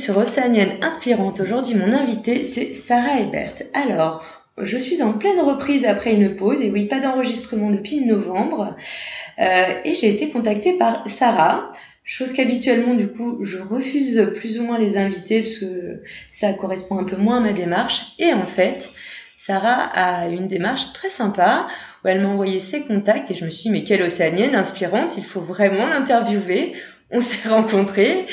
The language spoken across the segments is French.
Sur Océanienne Inspirante. Aujourd'hui, mon invité, c'est Sarah Ebert. Alors, je suis en pleine reprise après une pause, et oui, pas d'enregistrement depuis novembre. Euh, et j'ai été contactée par Sarah, chose qu'habituellement, du coup, je refuse plus ou moins les invités parce que ça correspond un peu moins à ma démarche. Et en fait, Sarah a une démarche très sympa où elle m'a envoyé ses contacts et je me suis dit, mais quelle océanienne inspirante, il faut vraiment l'interviewer on s'est rencontrés,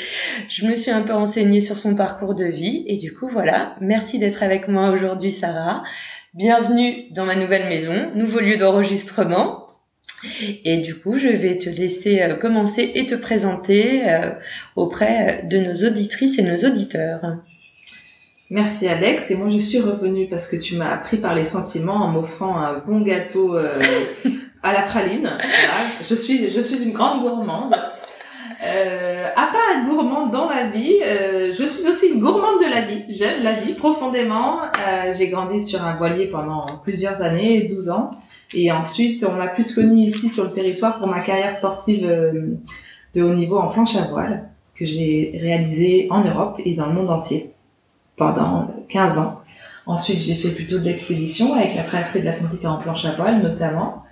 je me suis un peu renseignée sur son parcours de vie et du coup voilà, merci d'être avec moi aujourd'hui Sarah. Bienvenue dans ma nouvelle maison, nouveau lieu d'enregistrement. Et du coup, je vais te laisser euh, commencer et te présenter euh, auprès de nos auditrices et nos auditeurs. Merci Alex. Et moi, je suis revenue parce que tu m'as appris par les sentiments en m'offrant un bon gâteau euh, à la praline. Je suis, je suis une grande gourmande. Euh, à part être gourmande dans la vie, euh, je suis aussi une gourmande de la vie. J'aime la vie profondément. Euh, j'ai grandi sur un voilier pendant plusieurs années, 12 ans. Et ensuite, on m'a plus connue ici sur le territoire pour ma carrière sportive euh, de haut niveau en planche à voile, que j'ai réalisée en Europe et dans le monde entier pendant 15 ans. Ensuite, j'ai fait plutôt de l'expédition avec la traversée de l'Atlantique en planche à voile notamment.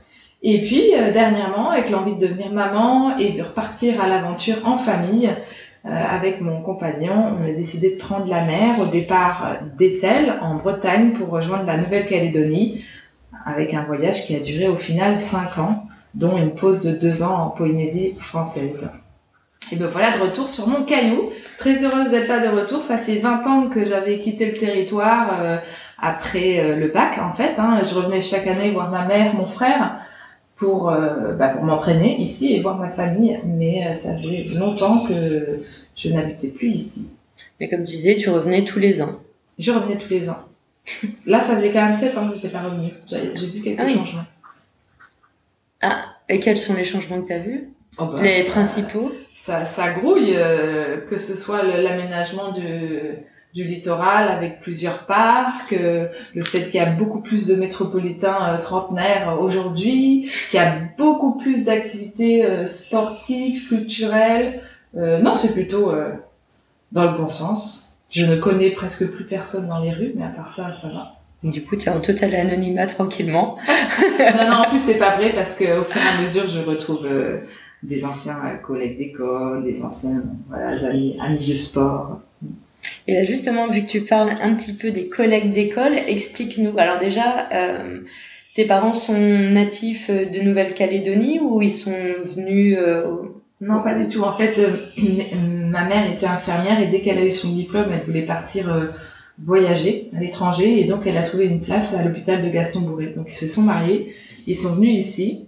Et puis, euh, dernièrement, avec l'envie de devenir maman et de repartir à l'aventure en famille, euh, avec mon compagnon, on a décidé de prendre la mer au départ d'Etel, en Bretagne, pour rejoindre la Nouvelle-Calédonie, avec un voyage qui a duré au final 5 ans, dont une pause de 2 ans en Polynésie française. Et ben voilà, de retour sur mon caillou. Très heureuse d'être là de retour. Ça fait 20 ans que j'avais quitté le territoire euh, après euh, le bac, en fait. Hein. Je revenais chaque année voir ma mère, mon frère pour, euh, bah, pour m'entraîner ici et voir ma famille, mais euh, ça faisait longtemps que je n'habitais plus ici. Mais comme tu disais, tu revenais tous les ans. Je revenais tous les ans. Là, ça faisait quand même 7 ans que je n'étais pas revenue. J'ai vu quelques ah oui. changements. Ah, et quels sont les changements que tu as vus? Oh bah, Les ça, principaux? Ça, ça grouille, euh, que ce soit l'aménagement du, du littoral avec plusieurs parcs, euh, le fait qu'il y a beaucoup plus de métropolitains euh, trentenaires aujourd'hui, qu'il y a beaucoup plus d'activités euh, sportives, culturelles. Euh, non, c'est plutôt euh, dans le bon sens. Je ne connais presque plus personne dans les rues, mais à part ça, ça va. Du coup, tu es en total anonymat tranquillement. non, non, en plus, c'est pas vrai parce que au fur et à mesure, je retrouve euh, des anciens euh, collègues d'école, des anciens voilà, amis, amis de sport. Et là, justement, vu que tu parles un petit peu des collègues d'école, explique-nous. Alors déjà, euh, tes parents sont natifs de Nouvelle-Calédonie ou ils sont venus euh, Non, pas du tout. En fait, euh, ma mère était infirmière et dès qu'elle a eu son diplôme, elle voulait partir euh, voyager à l'étranger et donc elle a trouvé une place à l'hôpital de Gaston Bourré. Donc ils se sont mariés, ils sont venus ici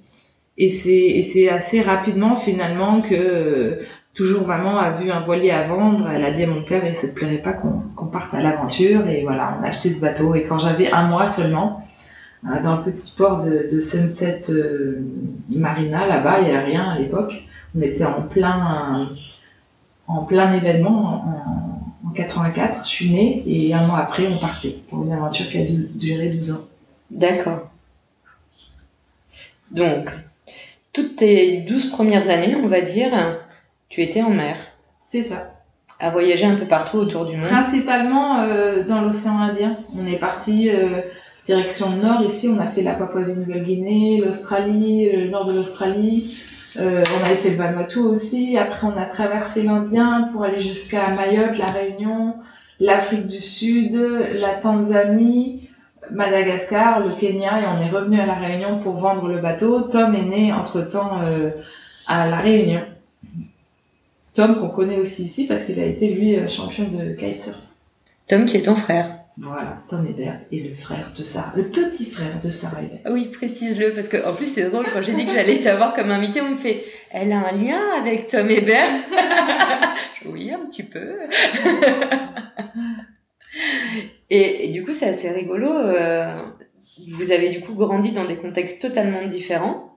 et c'est assez rapidement finalement que toujours maman a vu un voilier à vendre, elle a dit à mon père et ça te plairait pas qu'on parte à l'aventure et voilà, on a acheté ce bateau et quand j'avais un mois seulement euh, dans le petit port de, Sunset euh, Marina là-bas, il y a rien à l'époque. On était en plein en plein événement en, en 84, je suis née et un mois après on partait pour une aventure qui a du- duré 12 ans. D'accord. Donc, toutes tes douze premières années, on va dire, tu étais en mer, C'est ça. à voyager un peu partout autour du monde. Principalement euh, dans l'océan Indien. On est parti euh, direction nord ici, on a fait la Papouasie-Nouvelle-Guinée, l'Australie, le nord de l'Australie. Euh, on avait fait le Vanuatu aussi. Après, on a traversé l'Indien pour aller jusqu'à Mayotte, la Réunion, l'Afrique du Sud, la Tanzanie, Madagascar, le Kenya, et on est revenu à la Réunion pour vendre le bateau. Tom est né entre-temps euh, à la Réunion. Tom qu'on connaît aussi ici parce qu'il a été lui euh, champion de kitesurf. Tom qui est ton frère. Voilà, Tom Hébert est le frère de Sarah, le petit frère de Sarah Hébert. Oui, précise-le, parce qu'en plus c'est drôle, quand j'ai dit que j'allais t'avoir comme invité, on me fait « Elle a un lien avec Tom Hébert ?» Oui, un petit peu. et, et, du coup, c'est assez rigolo. Euh, vous avez du coup grandi dans des contextes totalement différents.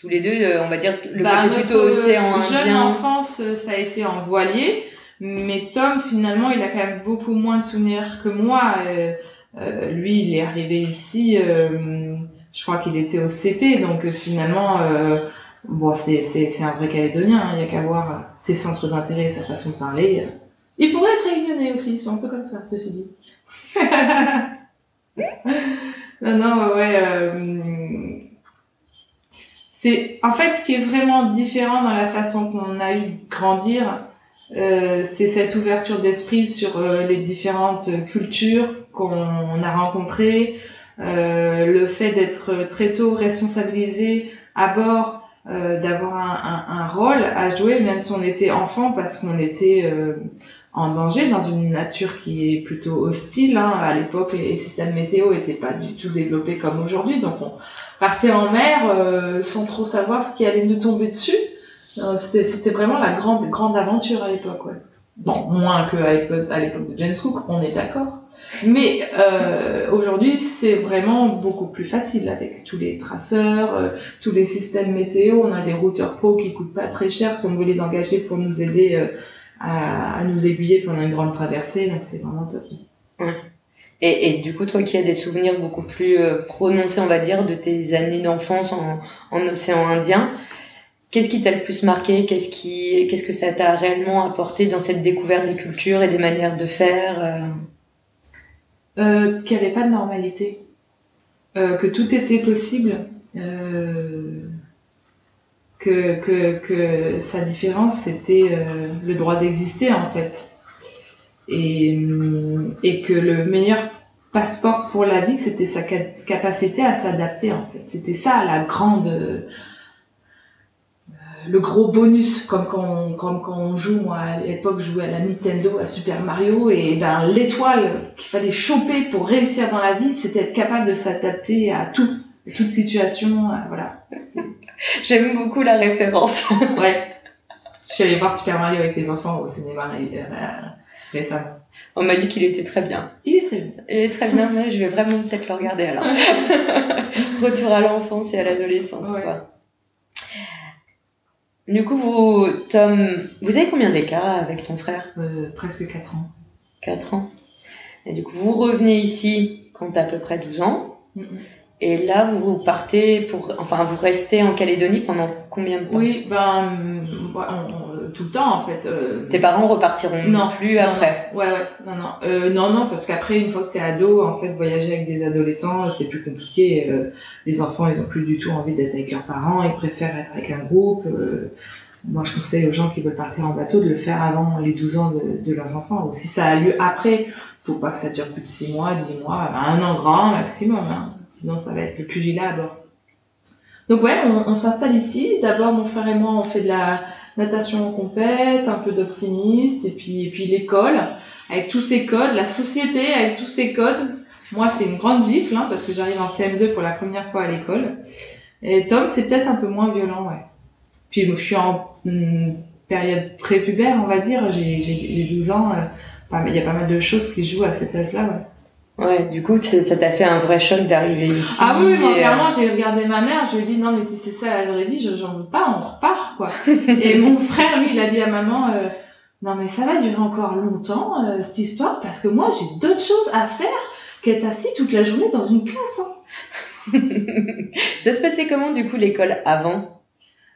Tous les deux, euh, on va dire, le bah, côté plutôt océan Indien. jeune enfance, ça a été en voilier. Mais Tom, finalement, il a quand même beaucoup moins de souvenirs que moi. Euh, euh, lui, il est arrivé ici, euh, je crois qu'il était au CP, donc euh, finalement, euh, bon, c'est, c'est, c'est un vrai Calédonien, hein. il n'y a qu'à voir ses centres d'intérêt, sa façon de parler. Il pourrait être réunionnais aussi, ils sont un peu comme ça, ceci dit. non, non, ouais. C'est en fait ce qui est vraiment différent dans la façon qu'on a eu de grandir euh, c'est cette ouverture d'esprit sur euh, les différentes cultures qu'on a rencontrées, euh, le fait d'être très tôt responsabilisé à bord, euh, d'avoir un, un, un, rôle à jouer, même si on était enfant, parce qu'on était en danger dans une nature qui est plutôt hostile. Hein. À l'époque, les systèmes météo étaient pas du tout développés comme aujourd'hui, donc on partait en mer sans trop savoir ce qui allait nous tomber dessus. Euh, c'était vraiment la grande, grande aventure à l'époque, ouais. Bon, moins qu'à l'époque de James Cook, on est d'accord. Mais euh, aujourd'hui, c'est vraiment beaucoup plus facile avec tous les traceurs, euh, tous les systèmes météo. On a des routeurs pro qui coûtent pas très cher si on veut les engager pour nous aider euh, à, à, nous aiguiller pendant une grande traversée. Donc c'est vraiment top. Et, et, du coup, toi qui as des souvenirs beaucoup plus euh, prononcés, on va dire, de tes années d'enfance en, en océan Indien, Qu'est-ce qui t'a le plus marqué? Qu'est-ce qui, qu'est-ce que ça t'a réellement apporté dans cette découverte des cultures et des manières de faire euh... euh, Qu'il n'y avait pas de normalité, euh, que tout était possible, euh, que, que, que sa différence c'était euh, le droit d'exister en fait, et, et que le meilleur passeport pour la vie c'était sa capacité à s'adapter en fait. C'était ça la grande le gros bonus, comme quand comme quand on joue, moi à l'époque je jouais à la Nintendo, à Super Mario, et ben l'étoile qu'il fallait choper pour réussir dans la vie, c'était être capable de s'adapter à tout, toute situation, voilà. J'aime beaucoup la référence. ouais. Je suis allée voir Super Mario avec les enfants au cinéma euh, récemment. On m'a dit qu'il était très bien. Il est très bien. Il est très bien, mais je vais vraiment peut-être le regarder alors. Retour à l'enfance et à l'adolescence, ouais. quoi. Du coup, vous, Tom, vous avez combien d'écart avec ton frère? Euh, Presque 4 ans. 4 ans. Et du coup, vous revenez ici quand t'as à peu près 12 ans. Mm. Et là, vous partez pour, enfin, vous restez en Calédonie pendant combien de temps? Oui, ben, on, tout le temps en fait. Euh... Tes parents repartiront non plus non, après? Non. Ouais, ouais, non, non, euh, non, non, parce qu'après, une fois que t'es ado, en fait, voyager avec des adolescents, c'est plus compliqué. Euh, les enfants, ils ont plus du tout envie d'être avec leurs parents, ils préfèrent être avec un groupe. Moi, je conseille aux gens qui veulent partir en bateau de le faire avant les 12 ans de, de leurs enfants. Ou si ça a lieu après, faut pas que ça dure plus de 6 mois, 10 mois, un an grand maximum. Hein. Sinon, ça va être le pugilat à bord. Donc ouais, on, s'installe ici. D'abord, mon frère et moi, on fait de la natation en compète, un peu d'optimiste, et puis, et puis l'école, avec tous ces codes, la société avec tous ces codes. Moi, c'est une grande gifle, hein, parce que j'arrive en CM2 pour la première fois à l'école. Et Tom, c'est peut-être un peu moins violent, ouais. Puis je suis en hum, période prépubère, on va dire. J'ai 12 ans. Euh, il y a pas mal de choses qui jouent à cet âge-là, ouais. Ouais, du coup, ça t'a fait un vrai choc d'arriver ici. Ah oui, non, clairement, j'ai regardé ma mère, je lui ai dit, non, mais si c'est ça la vraie vie, j'en veux pas, on repart, quoi. et mon frère, lui, il a dit à maman, euh, non, mais ça va durer encore longtemps, euh, cette histoire, parce que moi, j'ai d'autres choses à faire qu'être assis toute la journée dans une classe, hein. ça se passait comment, du coup, l'école avant?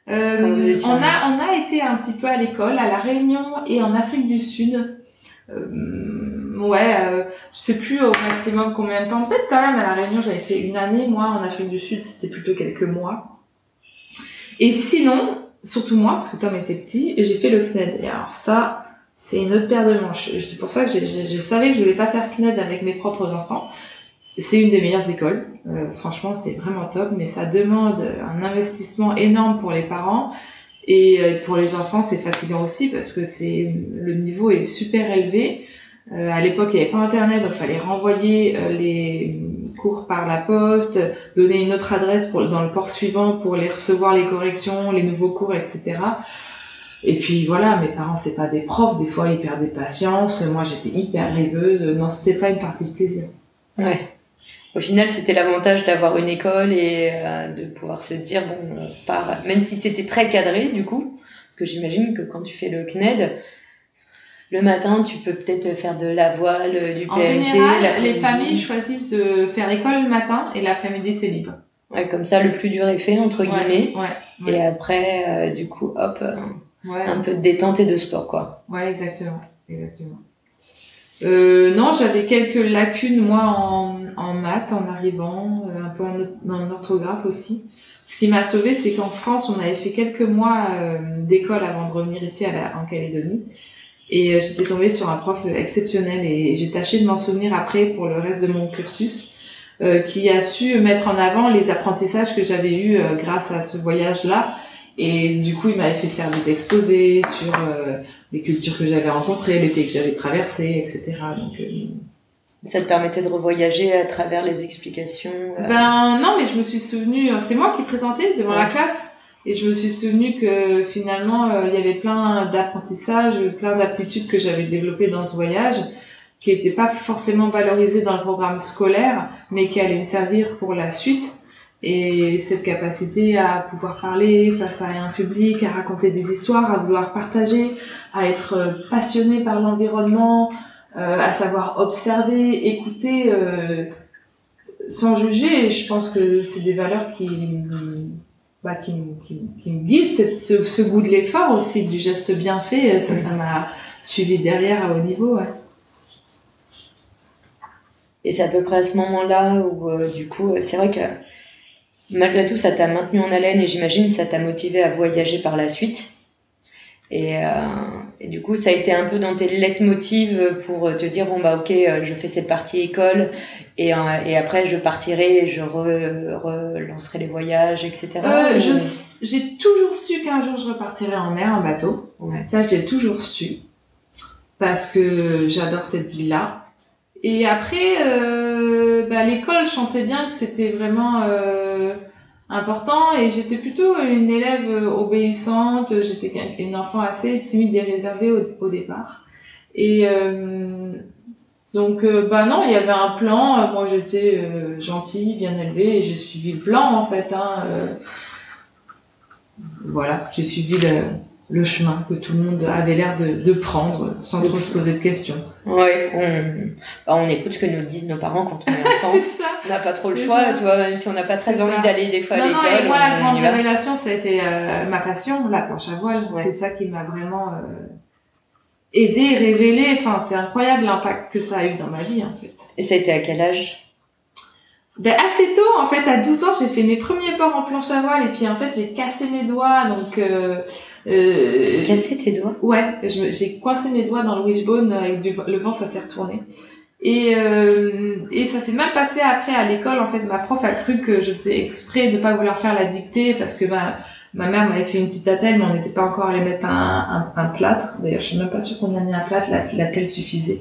Euh, vous étiez on a, on a été un petit peu à l'école, à La Réunion et en Afrique du Sud. Euh, ouais, euh, je sais plus au maximum combien de temps. Peut-être quand même à la Réunion, j'avais fait une année. Moi, en Afrique du Sud, c'était plutôt quelques mois. Et sinon, surtout moi, parce que Tom était petit, j'ai fait le CNED. Et alors ça, c'est une autre paire de manches. C'est pour ça que je savais que je voulais pas faire CNED avec mes propres enfants. C'est une des meilleures écoles. Euh, franchement, c'est vraiment top, mais ça demande un investissement énorme pour les parents. Et euh, pour les enfants, c'est fatigant aussi parce que c'est le niveau est super élevé. Euh, à l'époque, il n'y avait pas Internet, donc il fallait renvoyer euh, les cours par la poste, donner une autre adresse pour, dans le port suivant pour les recevoir les corrections, les nouveaux cours, etc. Et puis voilà, mes parents c'est pas des profs, des fois ils perdaient patience. Moi j'étais hyper rêveuse. Non, c'était pas une partie de plaisir. Ouais. Au final, c'était l'avantage d'avoir une école et euh, de pouvoir se dire bon, on part, même si c'était très cadré du coup, parce que j'imagine que quand tu fais le CNED, le matin, tu peux peut-être faire de la voile, du PLT. En général, les familles choisissent de faire école le matin et l'après-midi c'est libre. Ouais, comme ça, le plus dur est fait entre guillemets. Ouais, ouais. Et après, euh, du coup, hop, euh, un peu de détente et de sport, quoi. Ouais, exactement, exactement. Euh, non, j'avais quelques lacunes moi en, en maths en arrivant, euh, un peu en, en, orthographe aussi. Ce qui m'a sauvé, c'est qu'en France, on avait fait quelques mois euh, d'école avant de revenir ici à la, en Calédonie. Et euh, j'étais tombée sur un prof exceptionnel et j'ai tâché de m'en souvenir après pour le reste de mon cursus, euh, qui a su mettre en avant les apprentissages que j'avais eus grâce à ce voyage-là. Et du coup, il m'avait fait faire des exposés sur les cultures que j'avais rencontrées, les pays que j'avais traversés, etc. Donc, euh... ça te permettait de revoyager à travers les explications. Euh... Ben non, mais je me suis souvenu, c'est moi qui présentais devant ouais. la classe, et je me suis souvenu que finalement euh, il y avait plein d'apprentissages, plein d'aptitudes que j'avais développées dans ce voyage, qui n'étaient pas forcément valorisées dans le programme scolaire, mais qui allaient me servir pour la suite. Et cette capacité à pouvoir parler face à un public, à raconter des histoires, à vouloir partager, à être passionné par l'environnement, euh, à savoir observer, écouter, euh, sans juger. Je pense que c'est des valeurs qui, bah, qui, me guident, ce, goût de l'effort aussi, du geste bien fait. Ça, m'a suivi derrière à haut niveau. Et c'est à peu près à ce moment-là où, euh, du coup, c'est vrai que malgré tout, ça t'a maintenu en haleine et j'imagine ça t'a motivé à voyager par la suite. Et, euh, et, du coup, ça a été un peu dans tes leitmotivs pour te dire bon bah ok, je fais cette partie école et, euh, et après je partirai, et je re, relancerai les voyages, etc. Euh, j'ai toujours su qu'un jour je repartirai en mer en bateau. Ouais. Ça, je l'ai toujours su parce que j'adore cette ville-là. Et après, euh, bah, l'école, je chantais bien que c'était vraiment euh, important et j'étais plutôt une élève obéissante. J'étais une enfant assez timide et réservée au, départ. Et euh, donc, euh, bah non, il y avait un plan. Moi, j'étais euh, gentille, bien élevée et j'ai suivi le plan en fait. Hein, voilà, j'ai suivi le, le chemin que tout le monde avait l'air de, de, prendre sans trop se poser de questions. Ouais, on, bah on écoute ce que nous disent nos parents quand on est enfant. on n'a pas trop le choix, ça. tu vois, même si on n'a pas très envie d'aller des fois non, à l'école. Non, et moi, la grande révélation, ça a été euh, ma passion, la planche à voile. Ouais. C'est ça qui m'a vraiment euh, aidé, révélé. Enfin, c'est incroyable l'impact que ça a eu dans ma vie, en fait. Et ça a été à quel âge? Ben, assez tôt, en fait, à 12 ans, j'ai fait mes premiers pas en planche à voile et puis en fait, j'ai cassé mes doigts, donc... Euh, euh, cassé tes doigts Ouais, j'ai coincé mes doigts dans le wishbone, avec du, le vent, ça s'est retourné. Et, euh, et ça s'est mal passé après à l'école, en fait, ma prof a cru que je faisais exprès de pas vouloir faire la dictée parce que ma, ma mère m'avait fait une petite attelle, mais on n'était pas encore allé mettre un, un, un plâtre. D'ailleurs, je suis même pas sûre qu'on a mis un plâtre, la, la telle suffisait.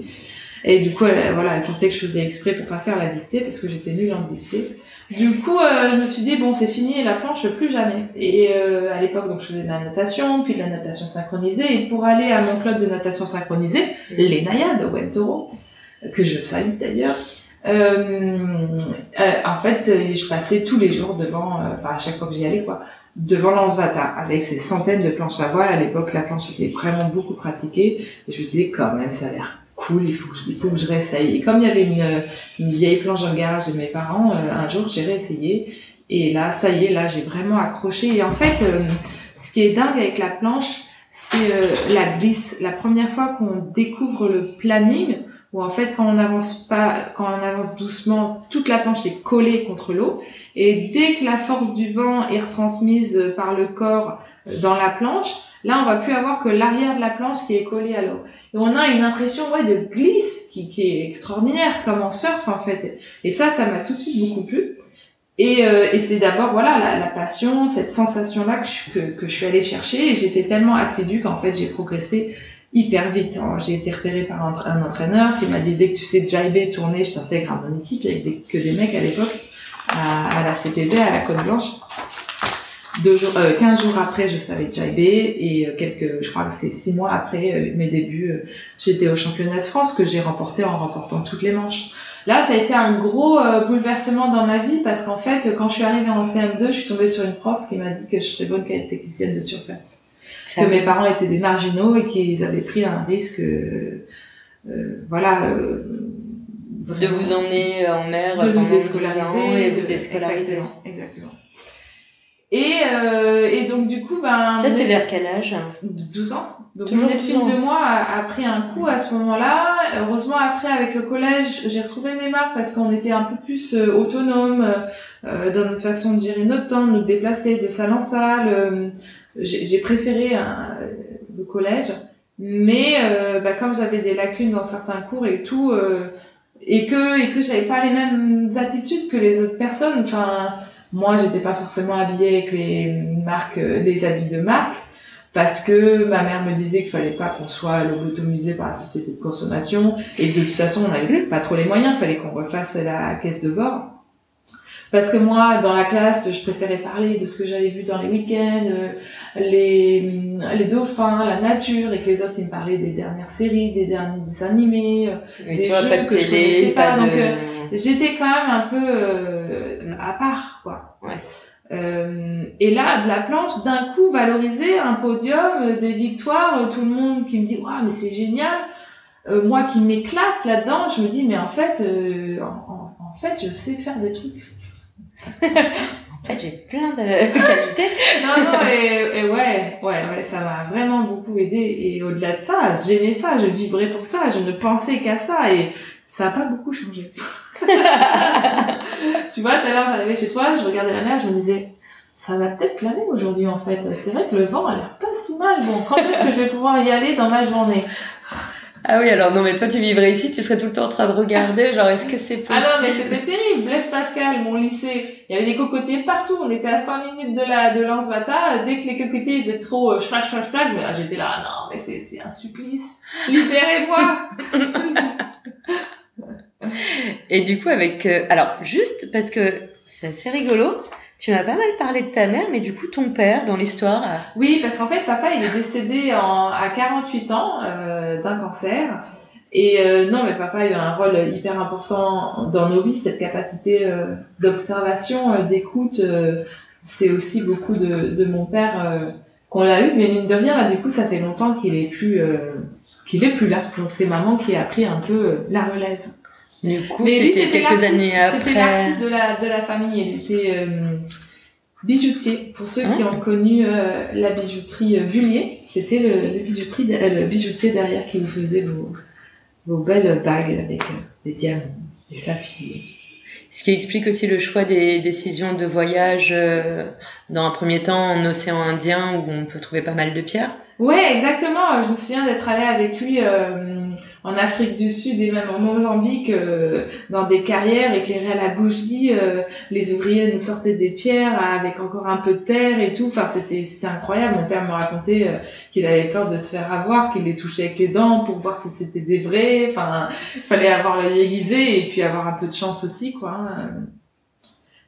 Et du coup, elle, voilà, elle pensait que je faisais exprès pour pas faire la dictée parce que j'étais nulle en dictée. Du coup, euh, je me suis dit bon, c'est fini la planche, plus jamais. Et euh, à l'époque, donc je faisais de la natation, puis de la natation synchronisée. Et pour aller à mon club de natation synchronisée, les Nayades, Wentoro, que je salue d'ailleurs. Euh, en fait, je passais tous les jours devant, enfin à chaque fois que j'y allais quoi, devant Lansvata avec ses centaines de planches à voile. À l'époque, la planche était vraiment beaucoup pratiquée. Et je me disais quand même, ça a l'air cool, il faut il faut que je réessaye. Comme il y avait une, une vieille planche le garage de mes parents, euh, un jour j'ai réessayé. Et là, ça y est, là j'ai vraiment accroché. Et en fait, euh, ce qui est dingue avec la planche, c'est euh, la glisse. La première fois qu'on découvre le planning, où en fait quand on avance pas, quand on avance doucement, toute la planche est collée contre l'eau. Et dès que la force du vent est retransmise par le corps dans la planche, Là, on va plus avoir que l'arrière de la planche qui est collée à l'eau. Et on a une impression ouais, de glisse qui, est extraordinaire, comme en surf en fait. Et ça, ça m'a tout de suite beaucoup plu. Et, euh, c'est d'abord voilà la, passion, cette sensation-là que je, suis allée chercher. Et j'étais tellement assidue qu'en fait j'ai progressé hyper vite. J'ai été repérée par un, entraîneur qui m'a dit dès que tu sais jiber, tourner, je t'intègre à mon équipe. Y avait que des mecs à l'époque à, la CPB, à la Côte Blanche. Deux jours, euh, 15 jours après, je savais jiber et euh, quelques, je crois que c'est six mois après euh, mes débuts, euh, j'étais au championnat de France que j'ai remporté en remportant toutes les manches. Là, ça a été un gros bouleversement dans ma vie parce qu'en fait, quand je suis arrivée en CM2, je suis tombée sur une prof qui m'a dit que je serais bonne technicienne de surface que mes parents étaient des marginaux et qu'ils avaient pris un risque, euh, euh voilà. Euh, de vous emmener en mer de nous déscolariser et vous déscolariser. Exactement. Et, euh, et donc du coup, ben... Ça, c'est vers quel âge 12 ans. Donc mon estime de moi a, a, pris un coup à ce moment-là. Heureusement, après, avec le collège, j'ai retrouvé mes marques parce qu'on était un peu plus euh, autonome euh, dans notre façon de gérer notre temps, de nous déplacer de salle en salle j'ai préféré le collège, mais euh, bah, comme j'avais des lacunes dans certains cours et tout, euh, et que et que j'avais pas les mêmes attitudes que les autres personnes. Enfin, moi, j'étais pas forcément habillée avec les marques, les habits de marque, parce que ma mère me disait qu'il fallait pas qu'on soit lobotomisé par la société de consommation, et de toute façon, on avait pas trop les moyens, il fallait qu'on refasse la caisse de bord. Parce que moi, dans la classe, je préférais parler de ce que j'avais vu dans les week-ends, euh, les, les dauphins, la nature, et que les autres, ils me parlaient des dernières séries, des derniers dessins animés, euh, des jeux pas de que télé, je pas. Donc, euh, j'étais quand même un peu à part, quoi. Ouais. Euh, et là, de la planche, d'un coup, valoriser un podium, des victoires, tout le monde qui me dit, waouh, mais c'est génial. moi qui m'éclate là-dedans, je me dis, mais en fait, en, en, fait, je sais faire des trucs en fait, j'ai plein de qualités. non, non, et, ouais, ouais, ouais, ça m'a vraiment beaucoup aidé. Et au-delà de ça, j'aimais ça, je vibrais pour ça, je ne pensais qu'à ça, et ça n'a pas beaucoup changé. tu vois, tout à l'heure, j'arrivais chez toi, je regardais la mer, je me disais, ça va peut-être planer aujourd'hui, en fait. C'est vrai que le vent a l'air pas si mal. Bon, quand est-ce que je vais pouvoir y aller dans ma journée? Ah oui, alors non, mais toi, tu vivrais ici, tu serais tout le temps en train de regarder, genre, est-ce que c'est possible Ah non, mais c'était terrible. Blaise Pascal, mon lycée, il y avait des cocotiers partout. On était à 5 minutes de la, de Lansvata. Dès que les cocotiers étaient trop euh, schlag, schlag, schlag, mais j'étais là, non, mais c'est un supplice. Libérez-moi! Et du coup, avec, euh, alors, juste parce que c'est assez rigolo, tu m'as pas mal parlé de ta mère, mais du coup, ton père, dans l'histoire. Oui, parce qu'en fait, papa, il est décédé en, à 48 ans euh, d'un cancer. Et euh, non, mais papa a eu un rôle hyper important dans nos vies, cette capacité euh, d'observation, euh, d'écoute. Euh, c'est aussi beaucoup de, de mon père qu'on l'a eu, mais mine de rien, là, du coup, ça fait longtemps qu'il est plus qu'il est plus là. Donc c'est maman qui a pris un peu la relève. Du coup, c'était quelques années après. C'était l'artiste de la, de la famille. Il était euh, bijoutier. Pour ceux qui ah. ont connu euh, la bijouterie euh, Vullier, c'était le, le, bijouterie, le bijoutier derrière qui vous faisait vos, vos belles bagues avec des diamants, des saphirs. Ce qui explique aussi le choix des décisions de voyage dans un premier temps en océan Indien où on peut trouver pas mal de pierres. Ouais, exactement. Je me souviens d'être allée avec lui euh, en Afrique du Sud et même en Mozambique euh, dans des carrières éclairées à la bougie. Euh, les ouvriers nous sortaient des pierres avec encore un peu de terre et tout. Enfin, c'était c'était incroyable. Mon père me racontait qu'il avait peur de se faire avoir, qu'il les touchait avec les dents pour voir si c'était des vrais. Enfin, fallait avoir l'œil aiguisé et puis avoir un peu de chance aussi, quoi.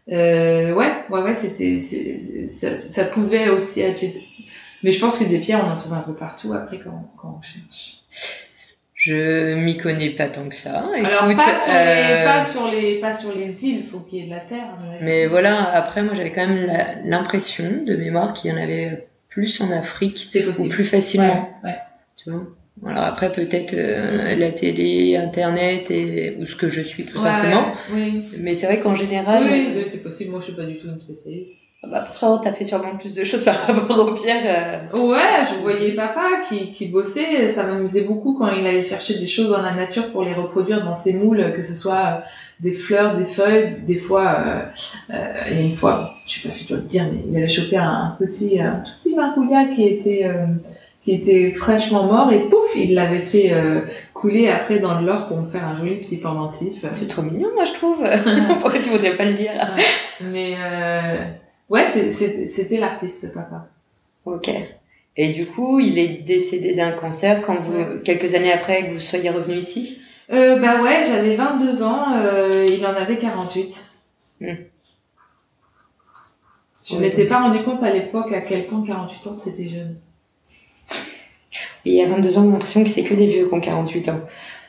Ouais, ouais, ouais, c'était, ça pouvait aussi être mais je pense que des pierres, on en trouve un peu partout après quand, quand on cherche. Je m'y connais pas tant que ça. Alors pas sur, les, euh, pas sur les pas sur les îles, faut qu'il y ait de la terre. Mais voilà, après moi j'avais quand même l'impression de mémoire qu'il y en avait plus en Afrique ou plus facilement. Ouais, ouais. Tu vois? Alors après peut-être euh, la télé, internet et ou ce que je suis tout simplement. Oui. Mais c'est vrai qu'en général. Oui, oui c'est possible. Moi je suis pas du tout une spécialiste. Ah bah pourtant, t'as fait sûrement plus de choses par rapport aux pierres. Euh. Ouais, je voyais papa qui, qui bossait. Ça m'amusait beaucoup quand il allait chercher des choses dans la nature pour les reproduire dans ses moules, que ce soit euh, des fleurs, des feuilles. Des fois, euh, euh, il y a une fois, je sais pas si tu dois le dire, mais il avait chopé un petit, un tout petit marcoulia qui était, euh, qui était fraîchement mort et pouf, il l'avait fait couler après dans de l'or pour me faire un joli petit pendentif. C'est trop mignon, moi je trouve. Pourquoi tu voudrais pas le dire? Mais Ouais, c'était l'artiste, papa. Ok. Et du coup, il est décédé d'un cancer quand vous, quelques années après que vous soyez revenu ici? Euh, Bah ouais, j'avais 22 ans, euh, il en avait 48. Hmm. Je ne m'étais pas rendu compte à l'époque à quel point 48 ans c'était jeune. Il y a 22 ans, on a l'impression que c'est que des vieux qui ont 48 ans.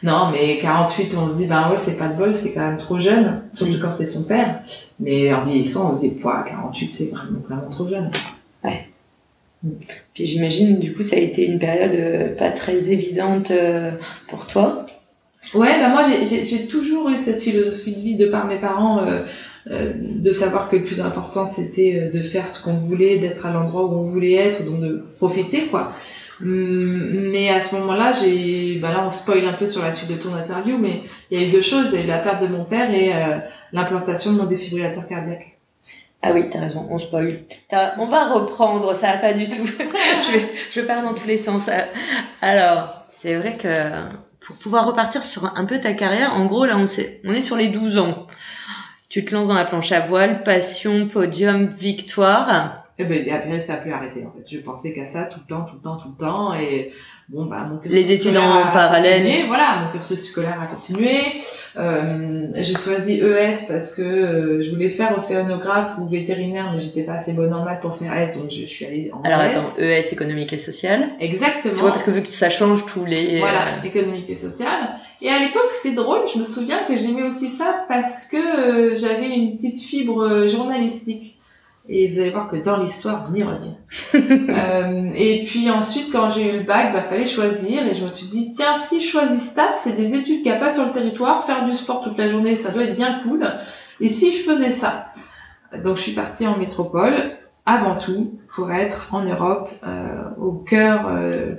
Non, mais 48, on se dit, ben ouais, c'est pas de bol, c'est quand même trop jeune, surtout quand c'est son père. Mais en vieillissant, on se dit, 48, c'est vraiment, vraiment trop jeune. Ouais. Mm. Puis j'imagine, du coup, ça a été une période euh, pas très évidente euh, pour toi. Ouais, bah moi, j'ai toujours eu cette philosophie de vie de par mes parents, euh, de savoir que le plus important, c'était de faire ce qu'on voulait, d'être à l'endroit où on voulait être, donc de profiter, quoi. Hum, mais à ce moment-là, j'ai, bah là, on spoil un peu sur la suite de ton interview, mais il y a eu deux choses, la perte de mon père et euh, l'implantation de mon défibrillateur cardiaque. Ah oui, t'as raison, on spoil. On va reprendre, ça va pas du tout. je, vais, je pars dans tous les sens. Alors, c'est vrai que pour pouvoir repartir sur un peu ta carrière, en gros, là, on, sait, on est sur les 12 ans. Tu te lances dans la planche à voile, passion, podium, victoire. Et ben après ça a pu arrêter en fait. Je pensais qu'à ça tout le temps, tout le temps, tout le temps et bon bah mon les études en parallèle. Voilà, mon cursus scolaire a continué. Euh, j'ai choisi ES parce que euh, je voulais faire océanographe ou vétérinaire, mais j'étais pas assez bonne en maths pour faire S, donc je, suis allée en Alors attends, ES économique et social. Exactement. Tu vois parce que vu que ça change tous les. Voilà, euh, économique et social. Et à l'époque c'est drôle, je me souviens que j'aimais aussi ça parce que euh, j'avais une petite fibre journalistique. Et vous allez voir que dans l'histoire, on y revient. euh, et puis ensuite, quand j'ai eu le bac, bah fallait choisir. Et je me suis dit, tiens, si je choisis STAPS, c'est des études qu'il n'y a pas sur le territoire. Faire du sport toute la journée, ça doit être bien cool. Et si je faisais ça? Donc je suis partie en métropole, avant tout, pour être en Europe, euh, au cœur euh,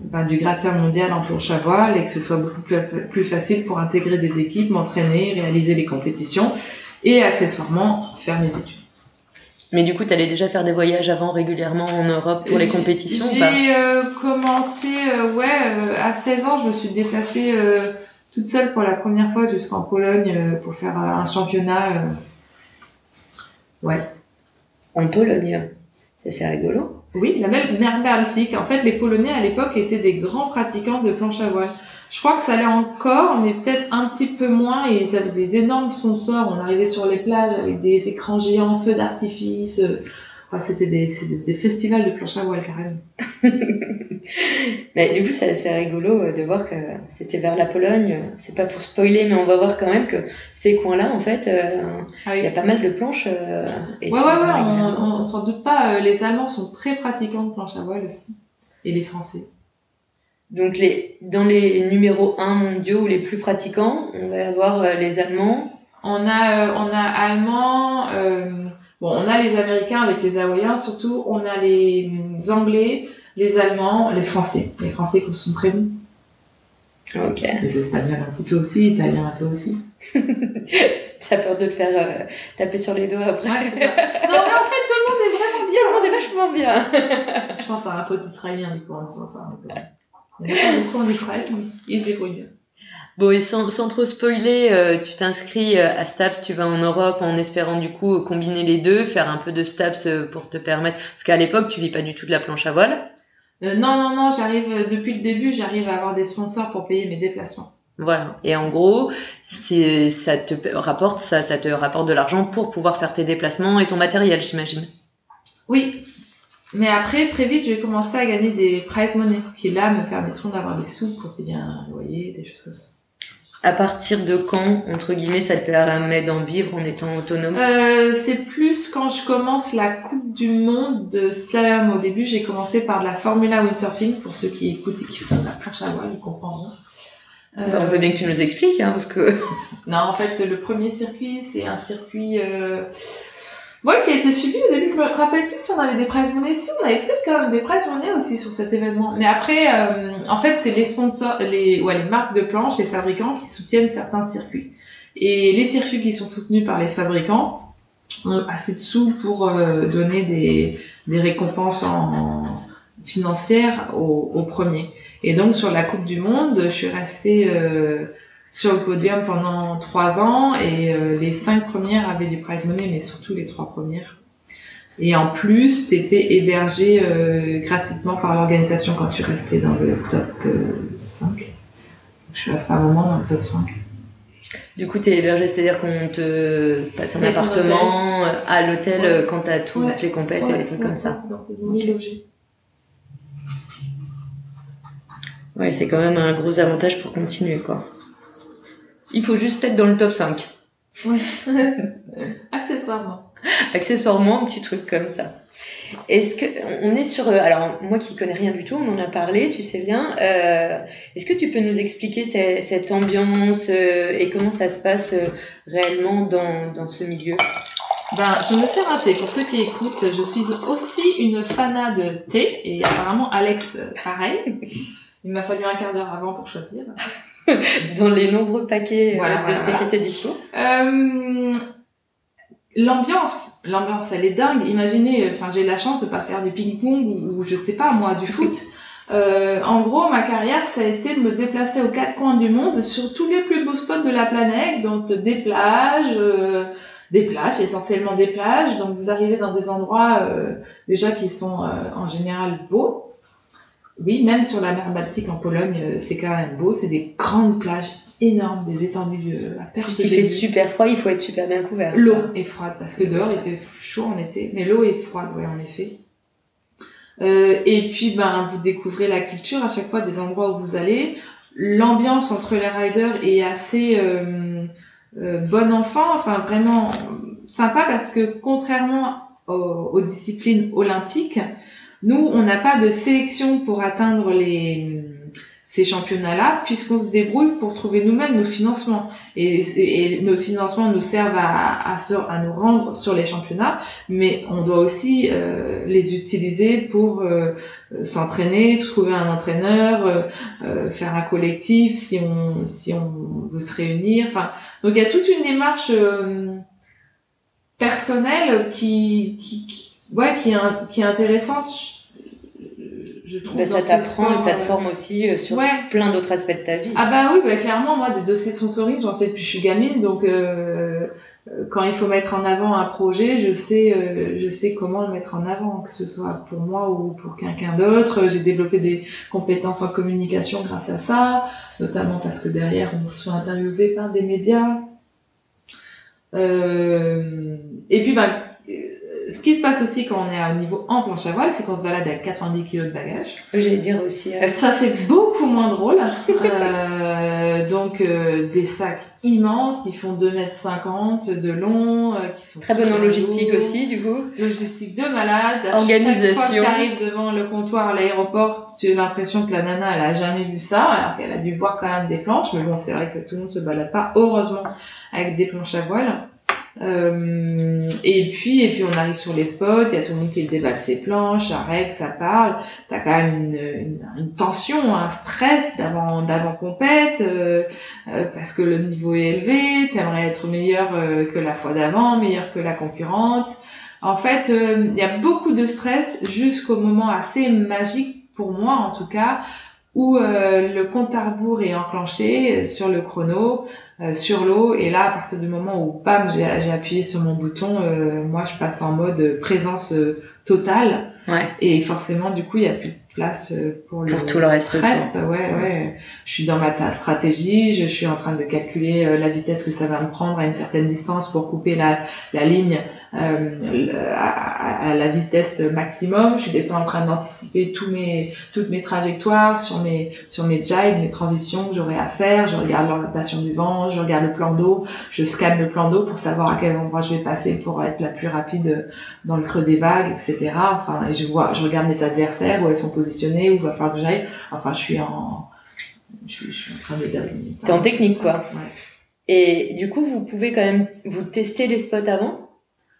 bah, du gratin mondial en planche à voile, et que ce soit beaucoup plus, plus facile pour intégrer des équipes, m'entraîner, réaliser les compétitions, et accessoirement faire mes études. Mais du coup, tu allais déjà faire des voyages avant régulièrement en Europe pour les compétitions ou pas J'ai euh, commencé, euh, ouais, euh, à 16 ans, je me suis déplacée toute seule pour la première fois jusqu'en Pologne pour faire un championnat. ouais. En Pologne Ça, c'est rigolo. Oui, la mer Baltique. En fait, les Polonais à l'époque étaient des grands pratiquants de planche à voile. Je crois que ça allait encore, mais peut-être un petit peu moins. Et ils avaient des énormes sponsors. On arrivait sur les plages avec des écrans géants, feux d'artifice. Enfin, c'était des, des, festivals de planche à voile carrément. mais du coup, c'est assez rigolo euh, de voir que c'était vers la Pologne. C'est pas pour spoiler, mais on va voir quand même que ces coins-là, en fait, euh, ah il y a pas mal de planches. Euh, ouais, ouais, ouais, on, on, s'en doute pas. Les Allemands sont très pratiquants de planche à voile aussi. Et les Français. Donc les, dans les numéros 1 mondiaux ou les plus pratiquants, on va avoir euh, les Allemands. On a, euh, on a Allemands, euh, bon, on a les Américains avec les Hawaïens surtout, on a les Anglais, les Allemands, les Français. Les Français qui sont très bons. Ok. Les Espagnols un petit peu aussi, Italiens un peu aussi. T'as peur de te faire taper sur les doigts après. Ouais, c'est ça. non mais en fait tout le monde est vraiment bien. Tout le monde est vachement bien. Je pense à un pote israélien du coup en disant ça. Pas beaucoup en Israël, mais il se Bon, et sans, sans trop spoiler, euh, tu t'inscris euh, à STAPS, tu vas en Europe en espérant du coup combiner les deux, faire un peu de STAPS euh, pour te permettre... Parce qu'à l'époque, tu vis pas du tout de la planche à voile. Euh, non, non, non, j'arrive, depuis le début, j'arrive à avoir des sponsors pour payer mes déplacements. Voilà. Et en gros, c'est, ça te rapporte, ça, ça te rapporte de l'argent pour pouvoir faire tes déplacements et ton matériel, j'imagine. Oui, mais après, très vite, j'ai commencé à gagner des prize money qui là me permettront d'avoir des sous pour payer un loyer, des choses comme ça. À partir de quand, entre guillemets, ça te permet d'en vivre en étant autonome? Euh, C'est plus quand je commence la Coupe du Monde de slalom. Au début, j'ai commencé par de la Formula Windsurfing, pour ceux qui écoutent et qui font la planche à voile, ils comprendront. Euh... On veut bien que tu nous expliques, hein, parce que... non, en fait, le premier circuit, c'est un circuit... Euh Ouais, qui a été suivi au début. Je me rappelle plus si on avait des prize money. Si, on avait peut-être quand même des prize money aussi sur cet événement. Mais après, euh, en fait, c'est les sponsors, les, ouais, les marques de planches, les fabricants qui soutiennent certains circuits. Et les circuits qui sont soutenus par les fabricants ont assez de sous pour euh, donner des, des récompenses en, financières aux, aux, premiers. Et donc, sur la Coupe du Monde, je suis restée... Euh, sur le podium pendant trois ans et euh, les cinq premières avaient du prize money, mais surtout les trois premières. Et en plus, tu étais hébergé euh, gratuitement par l'organisation quand tu restais dans le top 5. Je suis restée un moment dans le top 5. Du coup, tu es hébergé, c'est-à-dire qu'on te passe un appartement à l'hôtel quand tu as toutes les compètes et les trucs comme ça. Ouais, c'est quand même un gros avantage pour continuer, quoi. Il faut juste être dans le top 5. Ouais. Accessoirement. Accessoirement, un petit truc comme ça. Est-ce que on est sur alors moi qui connais rien du tout, on en a parlé, tu sais bien. Euh, est-ce que tu peux nous expliquer cette, ambiance euh, et comment ça se passe euh, réellement dans, dans ce milieu? Ben, je me sers un thé. Pour ceux qui écoutent, je suis aussi une fana de thé et apparemment Alex pareil. Il m'a fallu un quart d'heure avant pour choisir. dans les nombreux paquets de thé qui étaient dispo. L'ambiance, l'ambiance, elle est dingue. Imaginez, enfin, j'ai la chance de pas faire du ping-pong ou, je sais pas moi, du foot. Euh, en gros, ma carrière, ça a été de me déplacer aux quatre coins du monde sur tous les plus beaux spots de la planète, donc des plages, euh, des plages, essentiellement des plages. Donc vous arrivez dans des endroits euh, déjà qui sont en général beaux. Oui, même sur la mer Baltique en Pologne, c'est quand même beau. C'est des grandes plages énorme, des étendues de, à perte Il fait super froid, il faut être super bien couvert. L'eau est froide, parce que dehors il fait chaud en été, mais l'eau est froide, oui, en effet. Euh, et puis, ben, vous découvrez la culture à chaque fois des endroits où vous allez. L'ambiance entre les riders est assez euh, euh, bon enfant, enfin vraiment sympa parce que contrairement aux disciplines olympiques, nous, on n'a pas de sélection pour atteindre les ces championnats-là, puisqu'on se débrouille pour trouver nous-mêmes nos financements. Et, nos financements nous servent à, à, à, nous rendre sur les championnats, mais on doit aussi euh, les utiliser pour euh, s'entraîner, trouver un entraîneur, euh, faire un collectif si on, si on veut se réunir. Enfin, donc il y a toute une démarche personnelle qui, qui, qui, ouais, qui, est, qui est intéressante je trouve. Bah, ça t'apprend et ça te forme aussi euh, sur plein d'autres aspects de ta vie. Ah bah oui, bah, clairement, moi, des dossiers sensoriques, j'en fais depuis que je suis gamine, donc euh, euh, quand il faut mettre en avant un projet, je sais, euh, je sais comment le mettre en avant, que ce soit pour moi ou pour quelqu'un d'autre. J'ai développé des compétences en communication grâce à ça, notamment parce que derrière, on se fait interviewer par des médias. Euh, et puis, bah, ce qui se passe aussi quand on est à un niveau en planche à voile, c'est qu'on se balade avec 90 kg de bagages. J'allais dire aussi. Euh... Ça, c'est beaucoup moins drôle. euh, donc, euh, des sacs immenses qui font 2 mètres 50 de long, euh, qui sont très bonne en logistique aussi, du coup. Logistique de malade. Organisation. Chaque fois que devant le comptoir à l'aéroport, tu as l'impression que la nana, elle a jamais vu ça, alors qu'elle a dû voir quand même des planches. Mais bon, c'est vrai que tout le monde se balade pas, heureusement, avec des planches à voile. Euh, et puis, et puis on arrive sur les spots, il y a tout le monde qui déballe ses planches, règle, ça parle. T'as quand même une, tension, un stress d'avant, d'avant compète, euh, euh, parce que le niveau est élevé. T'aimerais être meilleur que la fois d'avant, meilleur que la concurrente. En fait, il y a beaucoup de stress jusqu'au moment assez magique pour moi en tout cas où le compte à rebours est enclenché sur le chrono. Euh, sur l'eau. Et là, à partir du moment où, pam, j'ai appuyé sur mon bouton, euh, moi, je passe en mode présence euh, totale. Ouais. Et forcément, du coup, il n'y a plus de place pour, le, tout le reste. reste. Ouais, ouais. Je suis dans ma stratégie, je suis en train de calculer la vitesse que ça va me prendre à une certaine distance pour couper la, la ligne euh, à, à, la vitesse maximum. Je suis en train d'anticiper tous mes, toutes mes trajectoires sur mes, sur mes jives, mes transitions que j'aurai à faire. Je regarde l'orientation du vent, je regarde le plan d'eau, je scanne le plan d'eau pour savoir à quel endroit je vais passer pour être la plus rapide dans le creux des vagues, etc. Enfin, et je vois, je regarde mes adversaires, où elles sont positionnées, où il va falloir que j'aille. Enfin, je suis en, je, suis en train de T'es en technique, quoi. Et du coup, vous pouvez quand même vous tester les spots avant?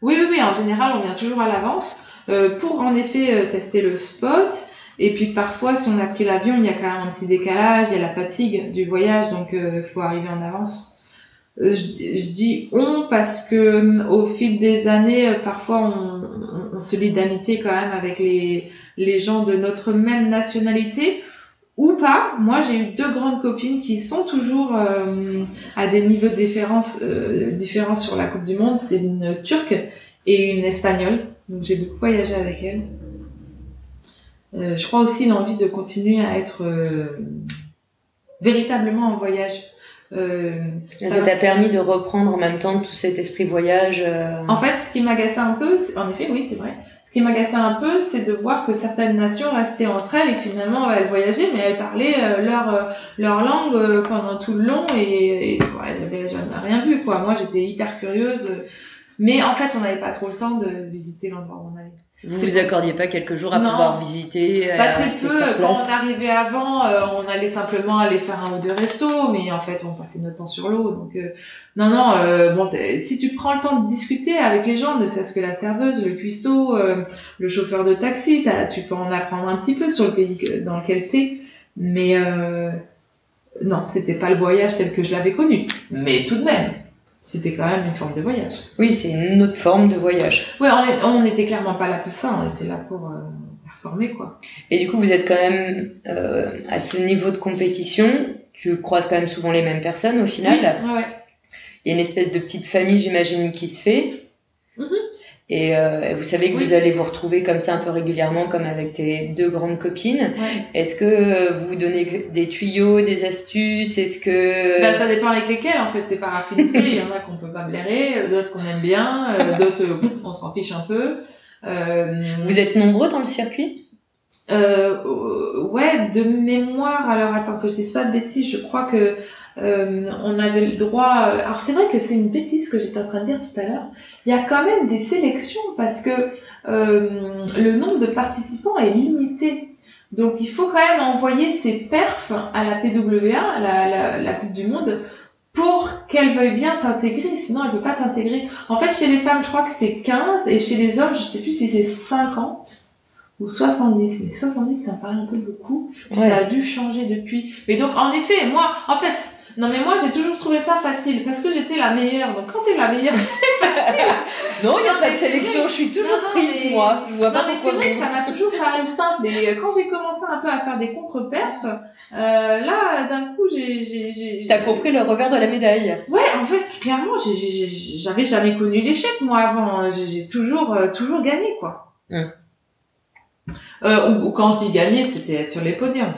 Oui, oui, oui, en général, on vient toujours à l'avance euh, pour en effet euh, tester le spot. Et puis parfois, si on a pris l'avion, il y a quand même un petit décalage, il y a la fatigue du voyage, donc il euh, faut arriver en avance. Je, dis on parce que au fil des années, parfois on, on, on se lie d'amitié quand même avec les, les gens de notre même nationalité ou pas. Moi, j'ai eu deux grandes copines qui sont toujours euh, à des niveaux différents, euh, différents sur la Coupe du Monde. C'est une Turque et une espagnole. Donc j'ai beaucoup voyagé avec elle. Euh, je crois aussi l'envie de continuer à être véritablement en voyage. Ça t'a permis de reprendre en même temps tout cet esprit voyage. En fait, ce qui m'agaçait un peu, en effet, oui, c'est vrai. Qui m'agaçait un peu, c'est de voir que certaines nations restaient entre elles et finalement elles voyageaient, mais elles parlaient euh, leur leur langue pendant tout le long et, et elles avaient jamais rien vu quoi. Moi, j'étais hyper curieuse, mais en fait, on n'avait pas trop le temps de visiter l'endroit où on allait. Vous vous accordiez pas quelques jours à pouvoir visiter Pas très peu. Quand on arrivait avant, euh, on allait simplement aller faire un ou deux restos, mais en fait, on passait notre temps sur l'eau. Donc, euh, non, non. Euh, bon, si tu prends le temps de discuter avec les gens, ne serait-ce que la serveuse, le cuistot, le chauffeur de taxi, tu peux en apprendre un petit peu sur le pays dans lequel t'es. Mais non, c'était pas le voyage tel que je l'avais connu. Mais tout de même c'était quand même une forme de voyage. Oui, c'est une autre forme de voyage. Oui, on n'était clairement pas là pour ça, on était là pour euh, performer, quoi. Et du coup, vous êtes quand même euh, à ce niveau de compétition, tu croises quand même souvent les mêmes personnes au final. Oui, ouais. Il y a une espèce de petite famille, j'imagine, qui se fait. Et euh, vous savez que vous allez vous retrouver comme ça un peu régulièrement, comme avec tes deux grandes copines. Est-ce que vous donnez des tuyaux, des astuces? Est-ce que ben, ça dépend avec lesquels en fait. C'est par affinité. Il y en a qu'on peut pas blairer, d'autres qu'on aime bien, euh, d'autres euh, on s'en fiche un peu. Euh... Vous êtes nombreux dans le circuit? Euh, ouais, de mémoire. Alors attends que je dise pas de bêtises. Je crois que euh, on avait le droit. Euh, alors c'est vrai que c'est une bêtise que j'étais en train de dire tout à l'heure. Il y a quand même des sélections parce que euh, le nombre de participants est limité. Donc il faut quand même envoyer ses perfs à la PWA, la, la, Coupe du Monde, pour qu'elle veuille bien t'intégrer. Sinon elle peut pas t'intégrer. En fait chez les femmes je crois que c'est 15 et chez les hommes je sais plus si c'est 50 ou 70, mais 70 ça me paraît un peu beaucoup, ça a dû changer depuis. Mais donc en effet, moi, en fait, non, mais moi, j'ai toujours trouvé ça facile parce que j'étais la meilleure. Donc, quand t'es la meilleure, c'est facile. non, il n'y a pas de sélection. Je suis toujours prise, moi. Je vois pas non, mais c'est vrai que ça m'a toujours paru simple. Mais euh, quand j'ai commencé un peu à faire des contre-perfs, euh, là, d'un coup, j'ai. T'as compris le revers de la médaille. Ouais, en fait, clairement, j'avais jamais connu l'échec, moi, avant. J'ai toujours, euh, toujours gagné, quoi. Hum. Euh, ou, ou, quand je dis gagner, c'était être sur les podiums.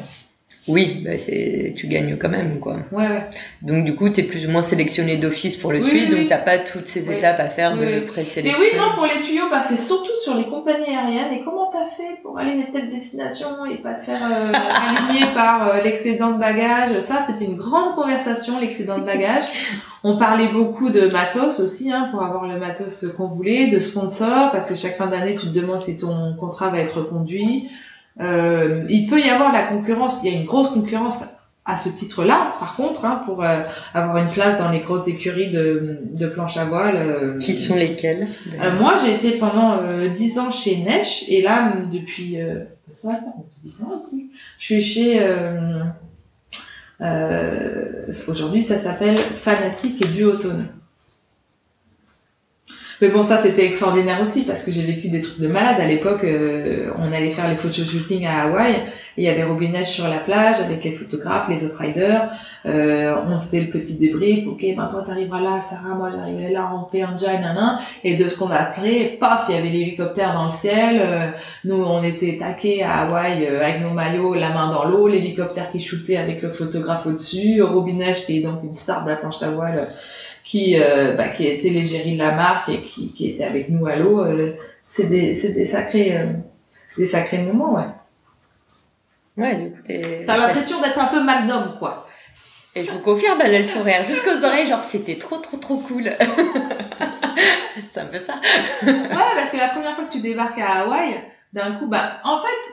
Oui, bah c'est tu gagnes quand même quoi. Ouais, ouais. Donc du coup, tu es plus ou moins sélectionné d'office pour le suite, donc t'as pas toutes ces étapes à faire de présélection. Mais oui, non, pour les tuyaux, bah, c'est surtout sur les compagnies aériennes. Et comment t'as fait pour aller à telle destination et pas te faire euh, aligner par euh, l'excédent de bagages? Ça, c'était une grande conversation, l'excédent de bagages. On parlait beaucoup de matos aussi, hein, pour avoir le matos qu'on voulait, de sponsors, parce que chaque fin d'année, tu te demandes si ton contrat va être conduit. Euh, il peut y avoir la concurrence, il y a une grosse concurrence à ce titre-là, par contre, hein, pour euh, avoir une place dans les grosses écuries de, de planche à voile. Euh, Qui sont lesquelles Moi, j'ai été pendant 10 ans chez Nesh, et là, depuis... ça va faire 10 ans aussi. Je suis chez... Aujourd'hui, ça s'appelle Fanatique et Duotone. Mais bon, ça c'était extraordinaire aussi parce que j'ai vécu des trucs de malade. À l'époque, euh, on allait faire les photo shootings à Hawaï. il y avait Robin sur la plage avec les photographes, les autres riders. Euh, on faisait le petit débrief. Ok, ben toi t'arriveras là, Sarah, moi j'arriverai là, on fait un jai, nanan. Et de ce qu'on a appris, paf, il y avait l'hélicoptère dans le ciel. Euh, nous, on était taqués à Hawaï euh, avec nos maillots, la main dans l'eau, l'hélicoptère qui shootait avec le photographe au-dessus, Robin qui est donc une star de la planche à voile qui, euh, bah, qui était l'égérie de la marque et qui, qui était avec nous à l'eau. Euh, c'est des, c'est des sacrés, euh, des sacrés moments, ouais. Ouais, du coup, T'as l'impression d'être un peu magnum, quoi. Et je vous confirme, elle a le sourire jusqu'aux oreilles, genre c'était trop trop trop cool. c'est un peu ça. ouais, parce que la première fois que tu débarques à Hawaï, d'un coup, bah, en fait,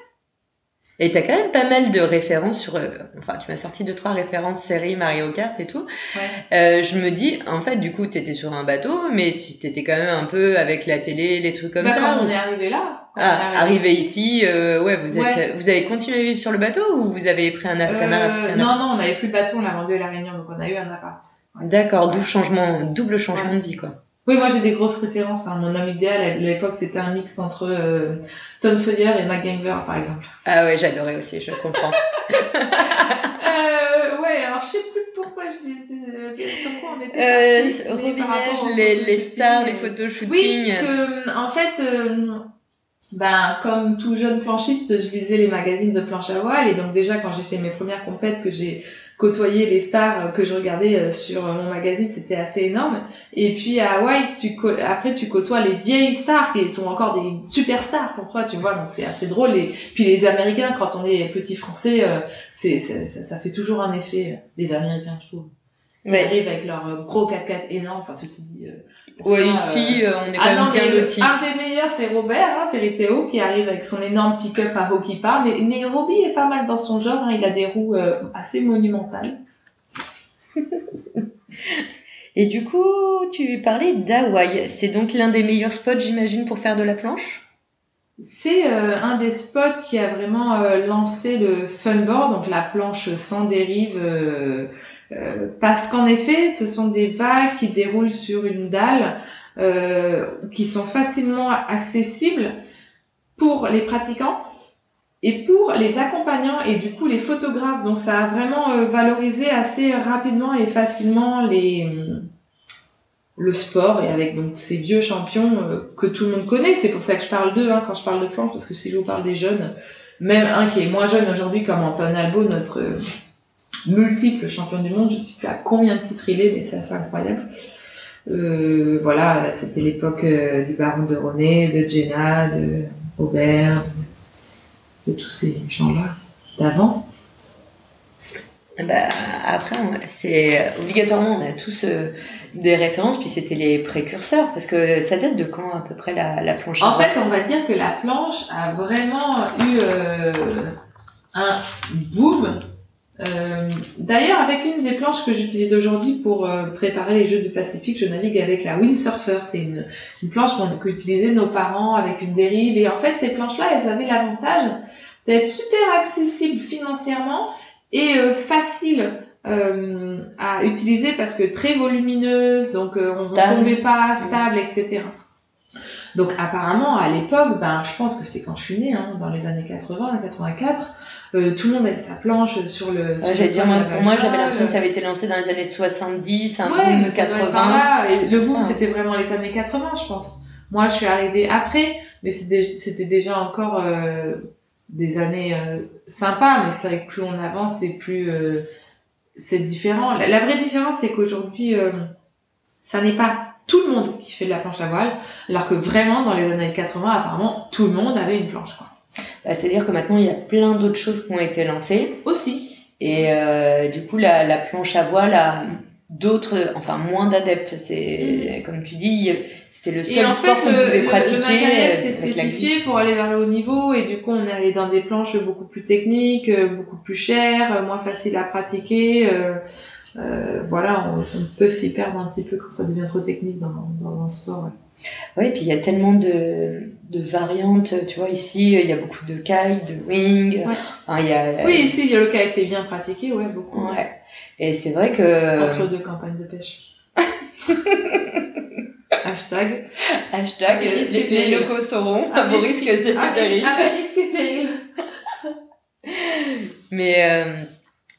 et t'as quand même pas mal de références sur, euh, enfin, tu m'as sorti deux trois références séries Mario Kart et tout. Ouais. Euh, je me dis, en fait, du coup, t'étais sur un bateau, mais tu t'étais quand même un peu avec la télé, les trucs comme bah, ça. Quand on est arrivé là. Ah, arrivé, ici, euh, ouais, vous êtes, vous avez continué à vivre sur le bateau ou vous avez pris un appart euh, Non, non, on n'avait plus de bateau, on l'a vendu à la Réunion, donc on a eu un appart. D'accord, double changement, double changement de vie, quoi. Oui, moi j'ai des grosses références. Hein. Mon homme idéal à l'époque c'était un mix entre euh, Tom Sawyer et MacGyver par exemple. Ah ouais, j'adorais aussi, je comprends. euh, ouais, alors je sais plus pourquoi je disais, sur quoi on était euh, Robinage, les, les stars, les photoshooting. Oui, que, en fait, euh, ben, comme tout jeune planchiste, je lisais les magazines de planche à voile, et donc déjà, quand j'ai fait mes premières compètes, que j'ai côtoyer les stars que je regardais euh, sur mon magazine, c'était assez énorme. Et puis à Hawaï, tu après tu côtoies les vieilles stars qui sont encore des superstars pour toi, tu vois. Donc c'est assez drôle. Et puis les Américains, quand on est petit français, euh, c'est ça, ça, fait toujours un effet. Les Américains, je trouve. Ils arrivent avec leur euh, gros 4x4 énorme. Enfin ceci dit. Ouais, ici, on est quand ah même bien lotis. Un des meilleurs, c'est Robert, hein, qui arrive avec son énorme pick-up à hockey park. Mais, mais Robbie est pas mal dans son genre, hein, il a des roues assez monumentales. Et du coup, tu parlais d'Hawaï. C'est donc l'un des meilleurs spots, j'imagine, pour faire de la planche? C'est euh, un des spots qui a vraiment euh, lancé le funboard, donc la planche sans dérive. Euh, parce qu'en effet, ce sont des vagues qui déroulent sur une dalle, qui sont facilement accessibles pour les pratiquants et pour les accompagnants et du coup les photographes. Donc ça a vraiment euh, valorisé assez rapidement et facilement les le sport et avec donc ces vieux champions euh, que tout le monde connaît. C'est pour ça que je parle d'eux hein, quand je parle de planche parce que si je vous parle des jeunes, même un qui est moins jeune aujourd'hui comme Anton Albo, notre euh, multiple champion du monde, je sais plus à combien de titres il est, mais c'est assez incroyable. Euh, voilà, c'était l'époque du baron de René, de Jenna, de Aubert, de tous ces gens-là d'avant bah, après, c'est obligatoirement, on a tous euh, des références, puis c'était les précurseurs, parce que ça date de quand à peu près la, la planche En fait, on va dire que la planche a vraiment eu euh, un boom. Euh, d'ailleurs, avec une des planches que j'utilise aujourd'hui pour préparer les Jeux du Pacifique, je navigue avec la Windsurfer. C'est une, une planche qu'utilisaient nos parents avec une dérive. Et en fait, ces planches-là, elles avaient l'avantage d'être super accessible financièrement et euh, facile euh, à utiliser parce que très volumineuse, donc euh, on ne tombait pas stable, etc. Donc apparemment à l'époque, ben je pense que c'est quand je suis née, hein, dans les années 80, 84, euh, tout le monde avait sa planche sur le. Sur ouais, dire, moi, pour moi j'avais l'impression que ça avait été lancé dans les années 70, un ouais, boom 80. Et le boom c'était vraiment les années 80, je pense. Moi je suis arrivée après, mais c'était déjà encore des années euh, sympas, mais c'est vrai que plus on avance et plus euh, c'est différent. La, vraie différence, c'est qu'aujourd'hui, euh, ça n'est pas tout le monde qui fait de la planche à voile, alors que vraiment, dans les années 80, apparemment, tout le monde avait une planche. Quoi. Bah, C'est-à-dire que maintenant, il y a plein d'autres choses qui ont été lancées. Aussi. Et du coup, la, la planche à voile a d'autres, enfin moins d'adeptes. C'est mm. comme tu dis, c'était le seul sport qu'on pouvait pratiquer. Le matériel s'est spécifié pour aller vers le haut niveau et du coup on est allé dans des planches beaucoup plus techniques, euh, beaucoup plus chères, euh, moins faciles à pratiquer. Euh, euh, voilà, on, peut s'y perdre un petit peu quand ça devient trop technique dans, dans un sport. Oui, puis il y a tellement de, de variantes. Tu vois, ici, il y a beaucoup de kite, de wing. Enfin, il y a, oui, ici, il y a le kite est bien pratiqué, ouais, beaucoup. Ouais. Et c'est vrai que... Entre deux campagnes de pêche. Hashtag. Hashtag, les, les locaux sauront. À vos risques et périls. À risques et périls. Mais euh,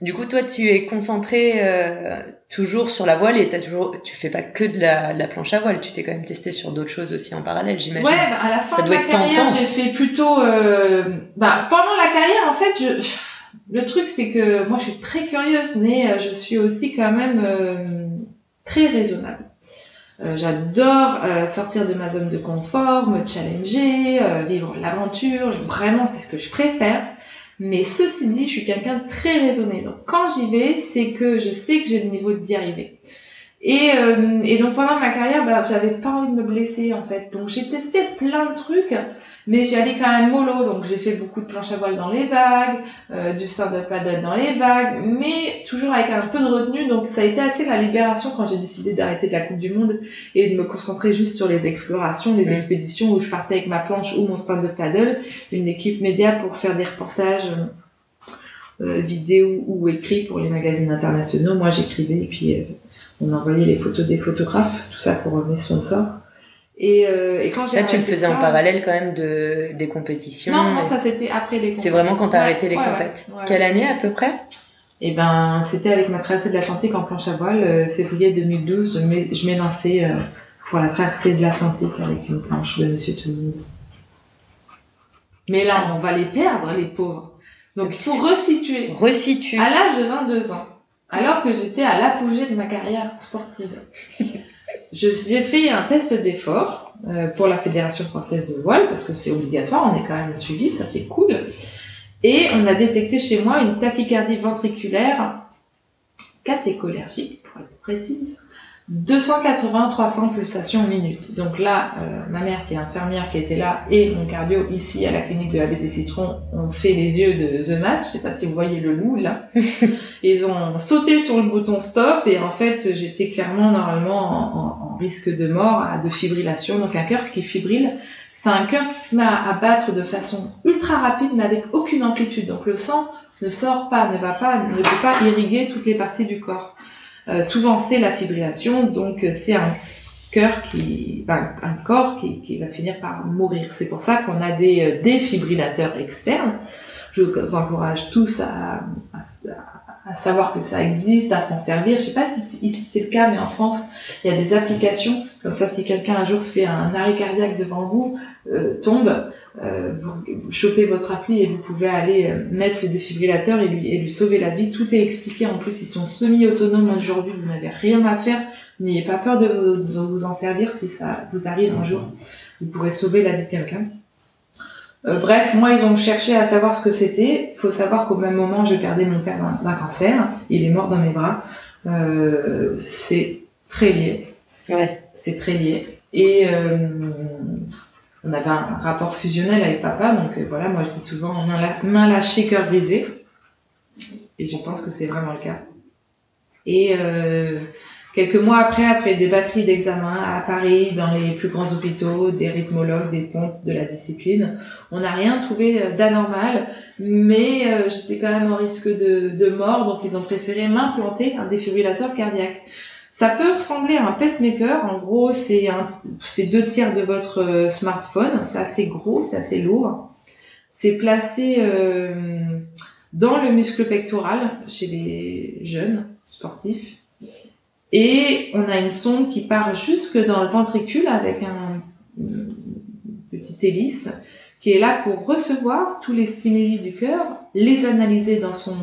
du coup, toi, tu es concentré euh, toujours sur la voile et t'as toujours, tu fais pas que de la, la planche à voile. Tu t'es quand même testé sur d'autres choses aussi en parallèle, j'imagine. Ouais, bah, à la fin de ma carrière, j'ai fait plutôt. Euh, bah, pendant la carrière, en fait, je le truc, c'est que moi, je suis très curieuse, mais euh, je suis aussi quand même euh, très raisonnable. Euh, j'adore sortir de ma zone de confort, me challenger, vivre l'aventure. Vraiment, c'est ce que je préfère. Mais ceci dit, je suis quelqu'un de très raisonné. Donc, quand j'y vais, c'est que je sais que j'ai le niveau d'y arriver. Et, et donc, pendant ma carrière, bah, j'avais pas envie de me blesser, en fait. Donc, j'ai testé plein de trucs. Mais j'y allais quand même mollo, donc j'ai fait beaucoup de planches à voile dans les vagues, euh, du stand-up paddle dans les vagues, mais toujours avec un peu de retenue, donc ça a été assez la libération quand j'ai décidé d'arrêter de la Coupe du Monde et de me concentrer juste sur les explorations, les mmh. expéditions où je partais avec ma planche ou mon stand-up paddle, une équipe média pour faire des reportages euh, vidéo ou écrits pour les magazines internationaux. Moi j'écrivais et puis euh, on envoyait les photos des photographes, tout ça pour mes sponsors. Et, euh, et quand j'ai tu le faisais en parallèle quand même de des compétitions. Non, non, ça c'était après les. C'est vraiment quand t'as arrêté les ouais, Quelle année à peu près? Et ben, c'était avec ma traversée de l'Atlantique en planche à voile, euh, février 2012, je m'ai- lancée euh, pour la traversée de l'Atlantique avec une planche de Monsieur Tout le monde. Mais là, on va les perdre, les pauvres. Donc, pour resituer, Resitue. à l'âge de 22 ans, alors que j'étais à l'apogée de ma carrière sportive, j'ai fait un test d'effort euh, pour la Fédération française de voile, parce que c'est obligatoire, on est quand même suivi, ça c'est cool. Et on a détecté chez moi une tachycardie ventriculaire catécholergique, pour être précise, 280-300 pulsations minute. Donc là, euh, ma mère qui est infirmière qui était là et mon cardio ici à la clinique de la baie des Citrons ont fait les yeux de The Mask. Je sais pas si vous voyez le loup là. Ils ont sauté sur le bouton stop et en fait j'étais clairement normalement en, en- en risque de mort, à- de fibrillation. Donc un cœur qui fibrille, c'est un cœur qui se met à, à battre de façon ultra rapide mais avec aucune amplitude. Donc le sang ne sort pas, ne va pas, ne peut pas irriguer toutes les parties du corps. Euh, souvent c'est la fibrillation, donc euh, c'est un cœur qui, enfin, un corps qui, qui va finir par mourir. C'est pour ça qu'on a des euh, défibrillateurs externes. Je vous encourage tous à, à, à savoir que ça existe, à s'en servir. Je sais pas si, c'est le cas, mais en France, il y a des applications comme ça. Si quelqu'un un jour fait un arrêt cardiaque devant vous, tombe, euh, vous, chopez votre appli et vous pouvez aller euh, mettre le défibrillateur et lui, et lui sauver la vie. Tout est expliqué. En plus, ils sont semi-autonomes aujourd'hui. Vous n'avez rien à faire. N'ayez pas peur de vous, de vous en servir si ça vous arrive un jour. Vous pourrez sauver la vie de quelqu'un. Euh, bref, moi, ils ont cherché à savoir ce que c'était. faut savoir qu'au même moment, je perdais mon père d'un- d'un cancer. Il est mort dans mes bras. Euh, c'est très lié. Ouais. C'est très lié. Et euh, on avait un rapport fusionnel avec papa. Donc euh, voilà, moi, je dis souvent main, lâchée, cœur brisé. Et je pense que c'est vraiment le cas. Et euh, quelques mois après, après des batteries d'examens à Paris, dans les plus grands hôpitaux, des rythmologues, des pontes de la discipline, on n'a rien trouvé euh, d'anormal, mais euh, j'étais quand même en risque de, de mort, donc ils ont préféré m'implanter un défibrillateur cardiaque. Ça peut ressembler à un pacemaker, en gros c'est deux tiers de votre euh, smartphone, c'est assez gros, c'est assez lourd. C'est placé euh, dans le muscle pectoral chez les jeunes sportifs. Et on a une sonde qui part jusque dans le ventricule avec un une petite hélice qui est là pour recevoir tous les stimuli du cœur, les analyser dans son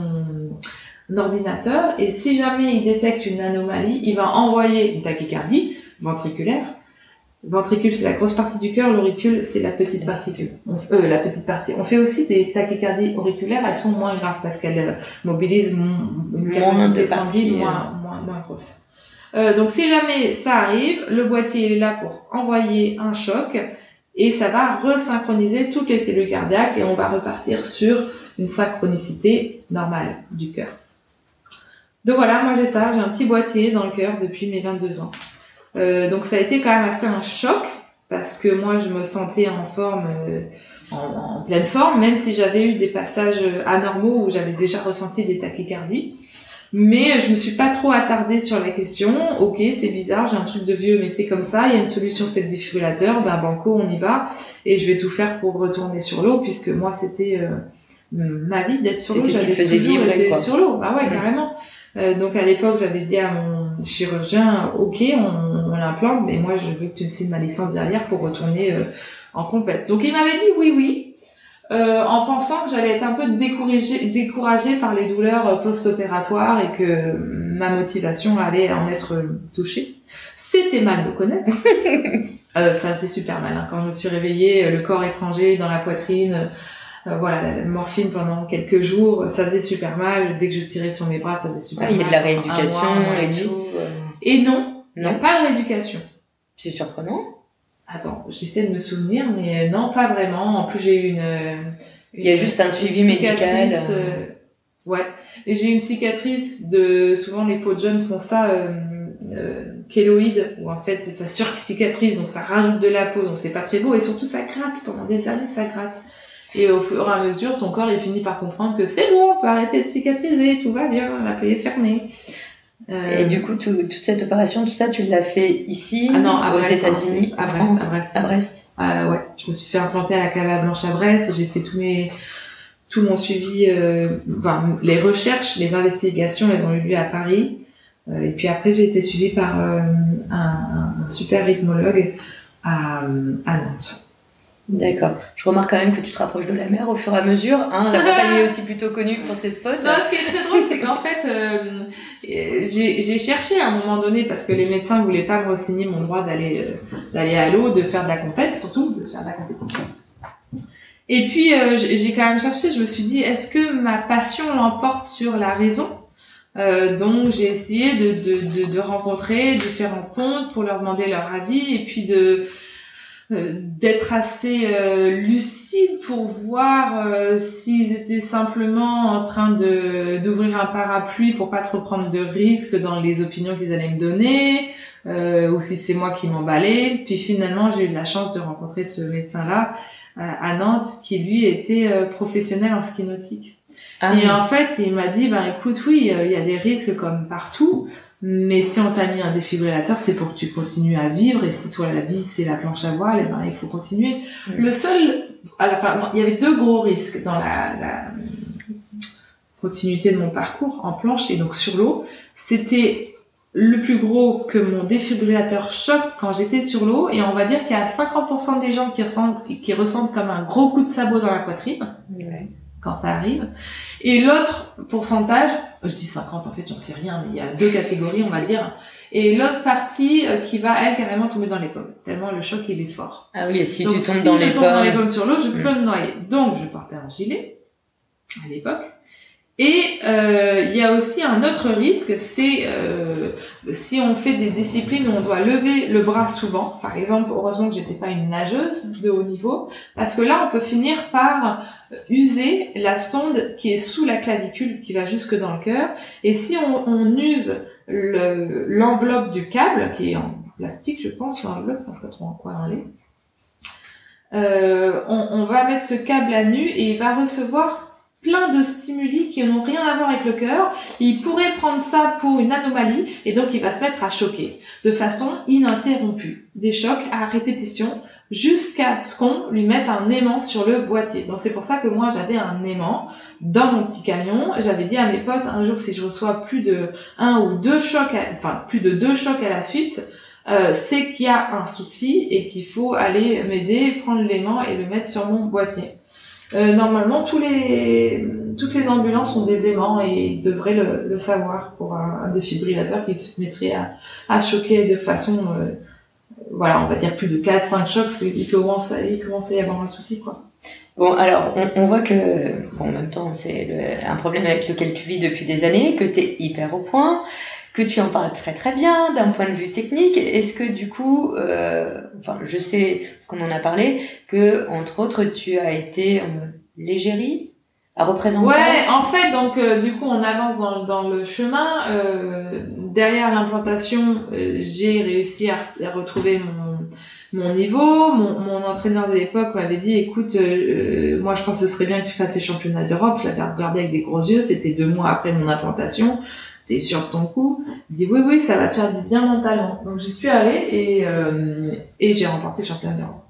ordinateur et si jamais il détecte une anomalie, il va envoyer une tachycardie ventriculaire. Le ventricule, c'est la grosse partie du cœur, l'auricule, c'est la petite partie. On, euh, la petite partie. On fait aussi des tachycardies auriculaires, elles sont moins graves parce qu'elles euh, mobilisent une capacité sanguine euh. moins, moins, moins grosse. Euh, donc si jamais ça arrive, le boîtier il est là pour envoyer un choc et ça va resynchroniser toutes les cellules cardiaques et on va repartir sur une synchronicité normale du cœur. Donc voilà, moi j'ai ça, j'ai un petit boîtier dans le cœur depuis mes 22 ans. Euh, donc ça a été quand même assez un choc parce que moi je me sentais en forme, euh, en, en pleine forme, même si j'avais eu des passages anormaux où j'avais déjà ressenti des tachycardies. Mais je me suis pas trop attardée sur la question. Ok, c'est bizarre, j'ai un truc de vieux, mais c'est comme ça. Il y a une solution, c'est le défibrillateur. Ben banco, on y va. Et je vais tout faire pour retourner sur l'eau, puisque moi c'était euh, ma vie d'être sur l'eau. C'était ce qui J'avais toujours été quoi. sur l'eau. Bah ouais, carrément. Euh, donc à l'époque, j'avais dit à mon chirurgien, ok, on, on l'implante, mais moi je veux que tu me signes ma licence derrière pour retourner euh, en compète. Donc il m'avait dit oui, oui, euh, en pensant que j'allais être un peu découragée, découragée par les douleurs euh, post-opératoires et que ma motivation allait en être euh, touchée. C'était mal me connaître. Euh, ça faisait super mal. hein. Quand je me suis réveillée, le corps étranger dans la poitrine, euh, voilà, la, morphine pendant quelques jours, ça faisait super mal. Dès que je tirais sur mes bras, ça faisait super Ouais, il y a mal. de la rééducation mois, et tout. euh, Et non, il n'y a Non. pas de rééducation. C'est surprenant. Attends, j'essaie de me souvenir, mais euh, non, pas vraiment. En plus, j'ai eu une. Il y a juste un suivi médical, euh. Ouais. Et j'ai une cicatrice de. Souvent, les peaux de jeunes font ça. Euh, euh, kéloïde, où en fait ça surcicatrise, donc ça rajoute de la peau, donc c'est pas très beau, et surtout ça gratte, pendant des années ça gratte. Et au fur et à mesure, ton corps il finit par comprendre que c'est bon, on peut arrêter de cicatriser, tout va bien, la plaie est fermée. Euh, Et du coup, tout- toute cette opération, tout ça, tu l'as fait ici, Ah non, à aux Brest, États-Unis, à Brest, France, à Brest. à Brest. Euh, ouais, je me suis fait implanter à la cave à Blanche à Brest. J'ai fait tous mes tout mon suivi, enfin, les recherches, les investigations, elles ont eu lieu à Paris. et puis après, j'ai été suivie par un, un, super rythmologue à, à Nantes. D'accord. Je remarque quand même que tu te rapproches de la mer au fur et à mesure. Hein. La Bretagne est aussi plutôt connue pour ses spots. Non, ce qui est très drôle, c'est qu'en fait, euh, j'ai cherché à un moment donné, parce que les médecins voulaient pas me signer mon droit d'aller euh, d'aller à l'eau, de faire de la compète, surtout de faire de la compétition. Et puis, euh, j'ai quand même cherché, je me suis dit, est-ce que ma passion l'emporte sur la raison? Euh, donc j'ai essayé de, de, de, de, rencontrer différents comptes pour leur demander leur avis et puis de d'être assez euh, lucide pour voir euh, s'ils étaient simplement en train de d'ouvrir un parapluie pour pas trop prendre de risques dans les opinions qu'ils allaient me donner ou si c'est moi qui m'emballais. Puis finalement j'ai eu la chance de rencontrer ce médecin là à Nantes qui lui était professionnel en ski nautique. Ah et en fait il m'a dit ben écoute oui il y a des risques comme partout mais si on t'a mis un défibrillateur, c'est pour que tu continues à vivre. Et si toi, la vie, c'est la planche à voile, eh ben, il faut continuer. Mm. Le seul, il y avait deux gros risques dans la, la continuité de mon parcours en planche et donc sur l'eau. C'était le plus gros que mon défibrillateur choque quand j'étais sur l'eau. Et on va dire qu'il y a 50% des gens qui ressentent, qui ressentent comme un gros coup de sabot dans la poitrine. Quand ça arrive. Et l'autre pourcentage, je dis 50 en fait, j'en sais rien, mais il y a deux catégories, on va dire. Et l'autre partie euh, qui va, elle, carrément tomber dans les pommes. Tellement le choc, il est fort. Ah oui, et si tu tombes dans les pommes. dans les pommes sur l'eau, je peux mm. me noyer. Donc, je portais un gilet, à l'époque. Et euh, il y a aussi un autre risque, c'est euh, si on fait des disciplines où on doit lever le bras souvent. Par exemple, heureusement que j'étais pas une nageuse de haut niveau, parce que là on peut finir par user la sonde qui est sous la clavicule, qui va jusque dans le cœur. Et si on, on use l'enveloppe du câble, qui est en plastique, je pense, l'enveloppe, enfin, je sais pas trop en quoi elle est. Euh, on, on va mettre ce câble à nu et il va recevoir plein de stimuli qui n'ont rien à voir avec le cœur. Il pourrait prendre ça pour une anomalie et donc il va se mettre à choquer de façon ininterrompue. Des chocs à répétition jusqu'à ce qu'on lui mette un aimant sur le boîtier. Donc c'est pour ça que moi j'avais un aimant dans mon petit camion. J'avais dit à mes potes un jour si je reçois plus de un ou deux chocs, enfin plus de deux chocs à la suite, euh, c'est qu'il y a un souci et qu'il faut aller m'aider, prendre l'aimant et le mettre sur mon boîtier. Euh, normalement, tous les, toutes les ambulances ont des aimants et devraient le, le savoir pour un, défibrillateur qui se mettrait à, à choquer de façon, euh, voilà, on va dire plus de 4-5 chocs, il, commence, il commence à y avoir un souci, quoi. Bon, alors, on, on, voit que, bon, en même temps, c'est un problème avec lequel tu vis depuis des années, que tu es hyper au point, que tu en parles très très bien d'un point de vue technique. Est-ce que du coup, euh, enfin, je sais ce qu'on en a parlé, que entre autres, tu as été en légérie à représenter. Ouais, en fait, donc euh, du coup, on avance dans, dans le chemin. Euh, derrière l'implantation, euh, j'ai réussi à, à, retrouver mon mon niveau. Mon, mon entraîneur de l'époque m'avait dit, écoute, euh, moi je pense que ce serait bien que tu fasses les championnats d'Europe. Je l'avais regardé avec des gros yeux. C'était deux mois après mon implantation t'es sûr de ton coup dit oui, oui, ça va te faire du bien mentalement. Donc j'y suis allée et, euh, et j'ai remporté le championnat d'Europe.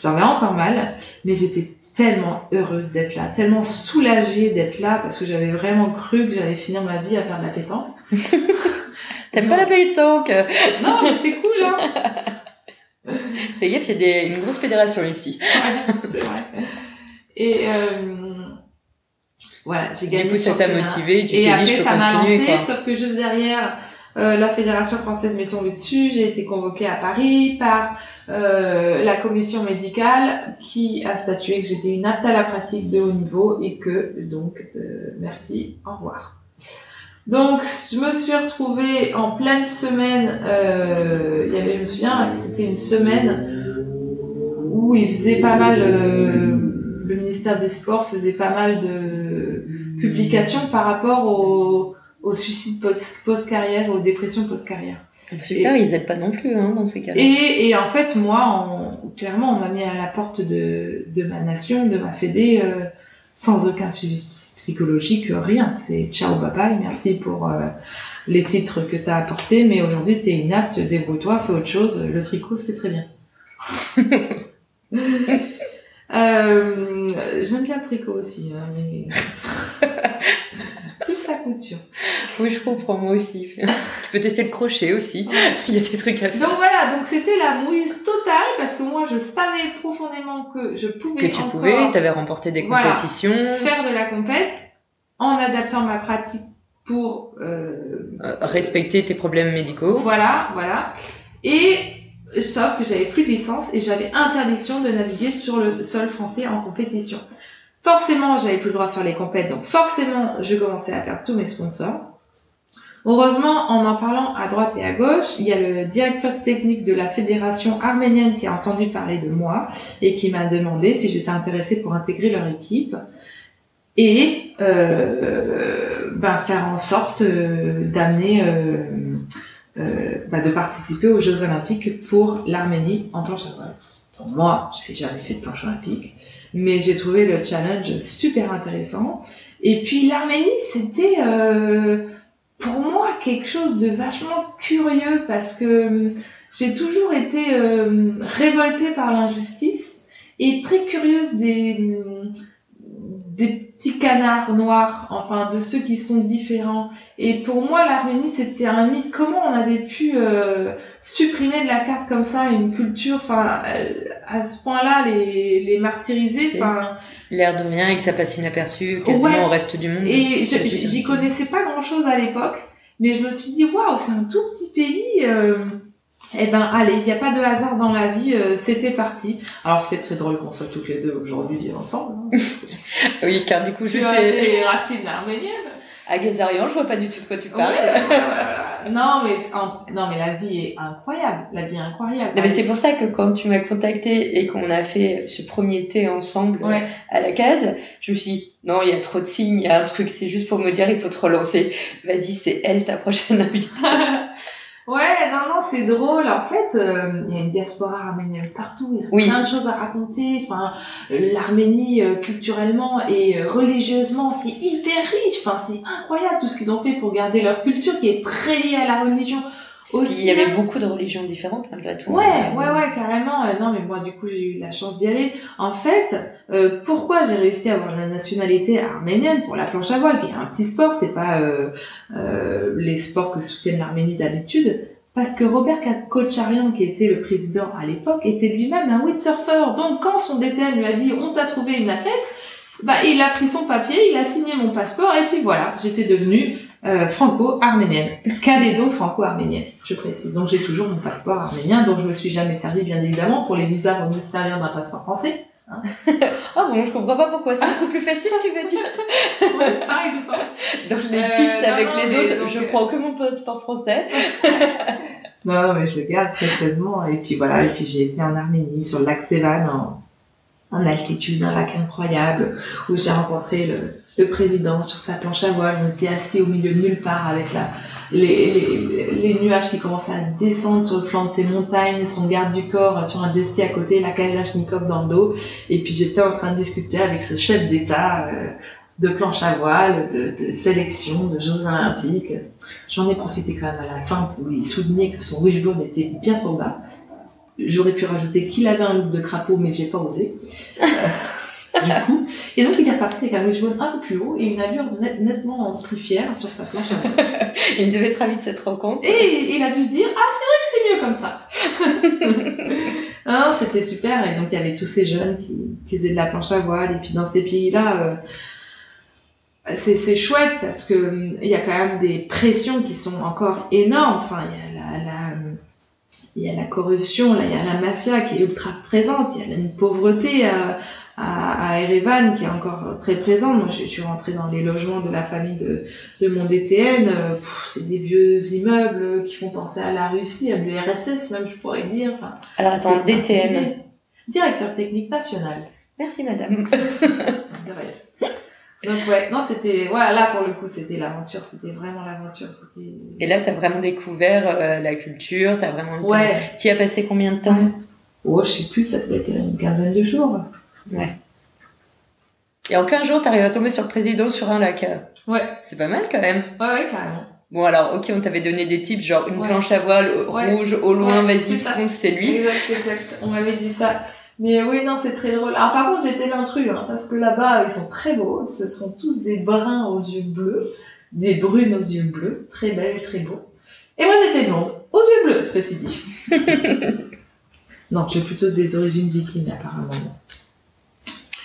J'en avais encore mal, mais j'étais tellement heureuse d'être là, tellement soulagée d'être là parce que j'avais vraiment cru que j'allais finir ma vie à faire de la pétanque. T'aimes pas la pétanque? Non, mais c'est cool, hein Fais gaffe, il y a une grosse fédération ici. c'est vrai. Et, euh, voilà, j'ai gagné. Du coup, ça t'a motivé, tu et t'es dit, je peux ça m'a lancé, sauf que juste derrière, euh, la fédération française m'est tombée dessus. J'ai été convoquée à Paris par euh, la commission médicale qui a statué que j'étais une apte à la pratique de haut niveau et que donc euh, merci, au revoir. Donc je me suis retrouvée en pleine semaine. Il y avait, je me souviens, c'était une semaine où il faisait pas mal. Le ministère des Sports faisait pas mal de publications par rapport au, au suicide post-carrière, aux dépressions post-carrière. Super, ils n'aident pas non plus hein, dans ces cas-là. Et, et, en fait, moi, clairement, on m'a mis à la porte de, de ma nation, de ma fédé, euh, sans aucun suivi psychologique, rien. C'est ciao, bye bye, merci pour euh, les titres que tu as apportés, mais aujourd'hui, tu es inapte, débrouille-toi, fais autre chose. Le tricot, c'est très bien. Euh, J'aime bien le tricot aussi, hein, mais plus la couture. Oui, je comprends, moi aussi. tu peux tester le crochet aussi. Il y a des trucs à faire. Donc voilà, donc c'était la brouillise totale parce que moi je savais profondément que je pouvais Que tu encore pouvais, tu avais remporté des Voilà. compétitions, faire de la compète en adaptant ma pratique pour euh, euh, respecter tes problèmes médicaux. Voilà, voilà. Et sauf que j'avais plus de licence et j'avais interdiction de naviguer sur le sol français en compétition. Forcément, j'avais plus le droit de faire les compètes, donc forcément, je commençais à perdre tous mes sponsors. Heureusement, en en parlant à droite et à gauche, il y a le directeur technique de la fédération arménienne qui a entendu parler de moi et qui m'a demandé si j'étais intéressée pour intégrer leur équipe et euh, ben, faire en sorte euh, d'amener euh, bah, de participer aux Jeux Olympiques pour l'Arménie en planche à voile. Donc moi, je n'ai jamais fait de planche olympique, mais j'ai trouvé le challenge super intéressant. Et puis l'Arménie, c'était euh, pour moi quelque chose de vachement curieux parce que hum, j'ai toujours été euh, révoltée par l'injustice et très curieuse des, hum, des petits canards noirs, enfin de ceux qui sont différents. Et pour moi, l'Arménie, c'était un mythe. Comment on avait pu euh, supprimer de la carte comme ça une culture, enfin, euh, à ce point-là, les, les martyriser, enfin. L'air de rien et que ça passe inaperçu quasiment Ouais. au reste du monde. Et j'y connaissais pas grand-chose à l'époque, mais je me suis dit, waouh, c'est un tout petit pays. Euh, eh ben, allez, il n'y a pas de hasard dans la vie, euh, c'était parti. Alors, c'est très drôle qu'on soit toutes les deux aujourd'hui ensemble. hein. Oui, car du coup, j'étais racines arméniennes. à Gazarian, je vois pas du tout de quoi tu Ouais, parles. non, mais, non, mais la vie est incroyable. La vie est incroyable. Non, mais c'est pour ça que quand tu m'as contacté et qu'on a fait ce premier thé ensemble Ouais. à la case, je me suis dit, non, il y a trop de signes, il y a un truc, c'est juste pour me dire, il faut te relancer. Vas-y, c'est elle ta prochaine invitée. Ouais, non, non, c'est drôle. En fait, euh, il y a une diaspora arménienne partout. Ils ont Oui. plein de choses à raconter. Enfin, euh, l'Arménie, euh, culturellement et euh, religieusement, c'est hyper riche. Enfin, c'est incroyable tout ce qu'ils ont fait pour garder leur culture qui est très liée à la religion aussi. Il y avait hein. beaucoup de religions différentes malgré tout. Ouais, ouais, ouais, carrément. Euh, non, mais moi, du coup, j'ai eu la chance d'y aller. En fait, euh, pourquoi j'ai réussi à avoir la nationalité arménienne pour la planche à voile, qui est un petit sport, c'est pas euh, euh, les sports que soutiennent l'Arménie d'habitude? Parce que Robert Kocharian, qui était le président à l'époque, était lui-même un windsurfer. Donc, quand son DTN lui a dit on t'a trouvé une athlète, bah, il a pris son papier, il a signé mon passeport, et puis voilà, j'étais devenue euh, franco-arménienne. Calédo-franco-arménienne, je précise. Donc, j'ai toujours mon passeport arménien, dont je me suis jamais servi, bien évidemment. Pour les visas, on servir d'un passeport français. Ah bon, je comprends pas pourquoi. C'est beaucoup plus facile, tu veux dire. Ouais. Dans les Euh, tips non, avec non, les autres, donc, je euh, prends que mon passeport français. Non, mais je le garde précieusement. Et puis voilà, et puis j'ai été en Arménie, sur le lac Sevan, en, en altitude, un lac incroyable, où j'ai rencontré le, le président sur sa planche à voile. On était assis au milieu de nulle part avec la, les, les, les nuages qui commençaient à descendre sur le flanc de ces montagnes, son garde du corps sur un jet à côté, la Kalachnikov dans le dos. Et puis j'étais en train de discuter avec ce chef d'État euh, de planche à voile, de, de sélection, de Jeux Olympiques. J'en ai profité quand même à la fin pour lui souligner que son wishbone était bien trop bas. J'aurais pu rajouter qu'il avait un look de crapaud, mais j'ai pas osé. Euh, du coup. Et donc il est reparti avec un wishbone un peu plus haut et une allure net- nettement plus fière sur sa planche. Il devait être ravi de cette rencontre. Et il a dû se dire, ah, c'est vrai que c'est mieux comme ça. Hein, C'était super. Et donc, il y avait tous ces jeunes qui, qui faisaient de la planche à voile. Et puis, dans ces pays-là, euh, c'est chouette parce que hum, il y a quand même des pressions qui sont encore énormes. Enfin, il y a la, la, il y a la corruption, là, il y a la mafia qui est ultra présente. Il y a une pauvreté à, à, à Erevan qui est encore très présente. Moi, je, je suis rentrée dans les logements de la famille de, de mon DTN. euh, c'est des vieux immeubles qui font penser à la Russie, à l'URSS même, je pourrais dire. Enfin, Alors attends, DTN. Directeur technique national. Merci madame. Donc ouais, non, c'était, voilà, là pour le coup, c'était l'aventure, c'était vraiment l'aventure, c'était. Et là, t'as vraiment découvert euh, la culture, t'as vraiment. Ouais. Tu as passé combien de temps? Oh, je sais plus, ça devait être une quinzaine de jours. Et en 15 jours, t'arrives à tomber sur le président sur un lac. Ouais, C'est pas mal quand même. ouais, ouais, carrément. Bon alors, ok, on t'avait donné des tips, genre une Ouais. planche à voile Ouais. rouge au loin, Ouais, vas-y fonce, c'est lui. Exact, exact. On m'avait dit ça. Mais oui, non, c'est très drôle. Alors par contre, j'étais l'intrus, hein, parce que là-bas, ils sont très beaux. Ce sont tous des bruns aux yeux bleus, des brunes aux yeux bleus, très belles, très beaux. Et moi, j'étais blonde, aux yeux bleus, ceci dit. non, j'ai plutôt des origines vikings, apparemment.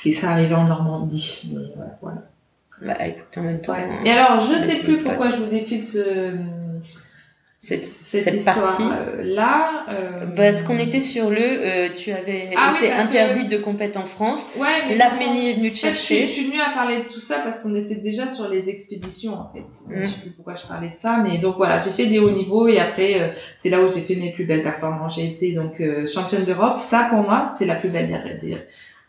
Et ça arrivait en Normandie. Mais voilà. Bah écoute, en même temps. Et alors, je sais plus pourquoi je vous défile ce cette, cette, histoire-là. Euh... Parce qu'on était sur le, euh, tu avais ah été interdite de compète en France. Ouais, L'Arménie est venue te chercher. je, suis venue à parler de tout ça parce qu'on était déjà sur les expéditions en fait. Mm. Je sais plus pourquoi je parlais de ça, mais donc voilà, j'ai fait des hauts niveaux et après euh, c'est là où j'ai fait mes plus belles performances. J'ai été donc euh, championne d'Europe. Ça pour moi c'est la plus belle dire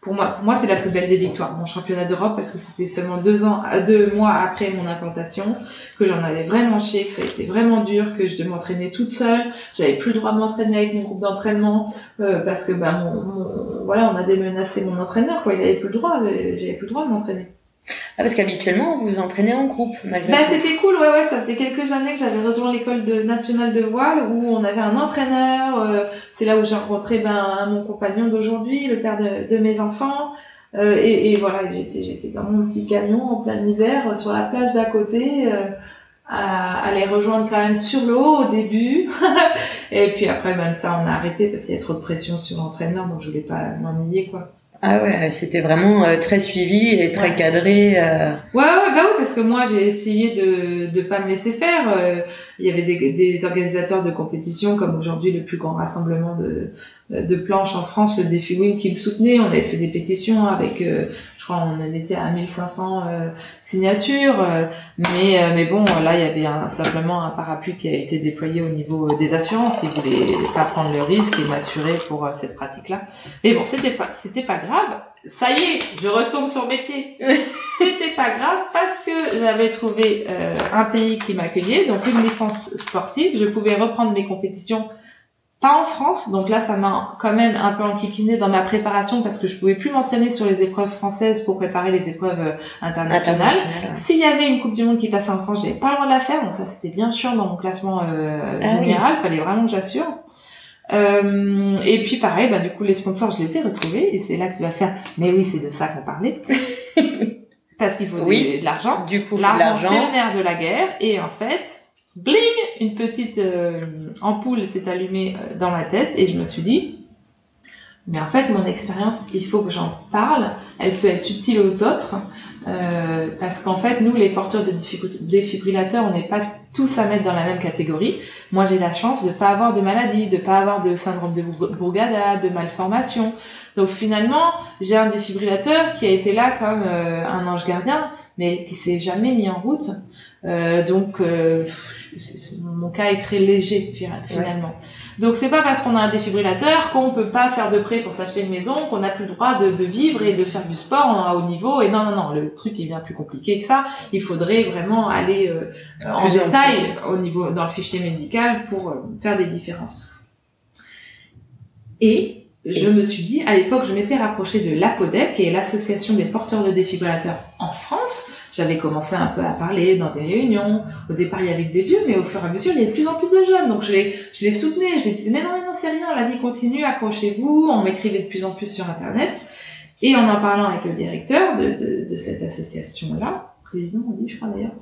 pour moi, moi, c'est la plus belle des victoires. Mon championnat d'Europe, parce que c'était seulement deux ans, deux mois après mon implantation, que j'en avais vraiment chié, que ça a été vraiment dur, que je devais m'entraîner toute seule. J'avais plus le droit de m'entraîner avec mon groupe d'entraînement, euh, parce que, bah, mon, voilà, on a démenacé mon entraîneur, quoi. Il avait plus le droit, j'avais plus le droit de m'entraîner. Ah, parce qu'habituellement, vous vous entraînez en groupe, malgré bah, c'était cool, ouais, ouais, ça faisait quelques années que j'avais rejoint l'école de, nationale de voile où on avait un entraîneur, euh, c'est là où j'ai rencontré ben, mon compagnon d'aujourd'hui, le père de, de mes enfants, euh, et, et, voilà, j'étais, j'étais dans mon petit camion en plein hiver euh, sur la plage d'à côté, euh, à, à, les rejoindre quand même sur l'eau au début, et puis après, ben, ça, on a arrêté parce qu'il y a trop de pression sur l'entraîneur, donc je voulais pas m'ennuyer, quoi. Ah ouais, c'était vraiment euh, très suivi et très cadré. Euh... Ouais, ouais, bah oui, parce que moi j'ai essayé de de pas me laisser faire. Euh, il y avait des, des organisateurs de compétition comme aujourd'hui le plus grand rassemblement de de planches en France, le Défi Wing, qui me soutenait. On avait fait des pétitions avec euh, je crois on en était à 1500 euh, signatures euh, mais euh, mais bon là il y avait un, simplement un parapluie qui a été déployé au niveau des assurances. Ils voulaient pas prendre le risque et m'assurer pour cette pratique là mais bon c'était pas c'était pas grave. Ça y est je retombe sur mes pieds. C'était pas grave parce que j'avais trouvé un pays qui m'accueillait donc une licence sportive. Je pouvais reprendre mes compétitions pas en France, donc là ça m'a quand même un peu enquiquiné dans ma préparation parce que je pouvais plus m'entraîner sur les épreuves françaises pour préparer les épreuves internationales. S'il y avait une Coupe du Monde qui passait en France, j'avais pas le droit de la faire, donc ça c'était bien chiant dans mon classement euh, ah général, fallait vraiment que j'assure. Euh, et puis pareil, bah du coup les sponsors je les ai retrouvés et c'est là que tu vas faire. Mais oui, c'est de ça qu'on parlait. parce qu'il faut de l'argent. Du coup, l'argent c'est le nerf de la guerre et en fait bling, une petite euh, ampoule s'est allumée euh, dans ma tête et je me suis dit, mais en fait, mon expérience, il faut que j'en parle. Elle peut être utile aux autres. Euh, parce qu'en fait, nous, les porteurs de défibrillateurs, on n'est pas tous à mettre dans la même catégorie. Moi, j'ai la chance de pas avoir de maladie, de pas avoir de syndrome de Bourgada, de malformation. Donc finalement, j'ai un défibrillateur qui a été là comme un ange gardien, mais qui s'est jamais mis en route. Euh, donc euh, mon cas est très léger finalement. Donc c'est pas parce qu'on a un défibrillateur qu'on peut pas faire de prêt pour s'acheter une maison, qu'on n'a plus le droit de, de, vivre et de faire du sport à haut niveau. Et non non non, le truc est bien plus compliqué que ça. Il faudrait vraiment aller euh, en détail au niveau dans le fichier médical pour euh, faire des différences. Et je me suis dit, à l'époque, je m'étais rapprochée de l'APODEP, qui est l'association des porteurs de défibrillateurs en France, j'avais commencé un peu à parler dans des réunions. Au départ, il y avait des vieux, mais au fur et à mesure, il y a de plus en plus de jeunes. Donc, je les, je les soutenais. Je les disais, mais non, mais non, c'est rien, la vie continue, accrochez-vous. On m'écrivait de plus en plus sur Internet. Et en en parlant avec le directeur de, de, de cette association-là, président, on dit, je crois d'ailleurs,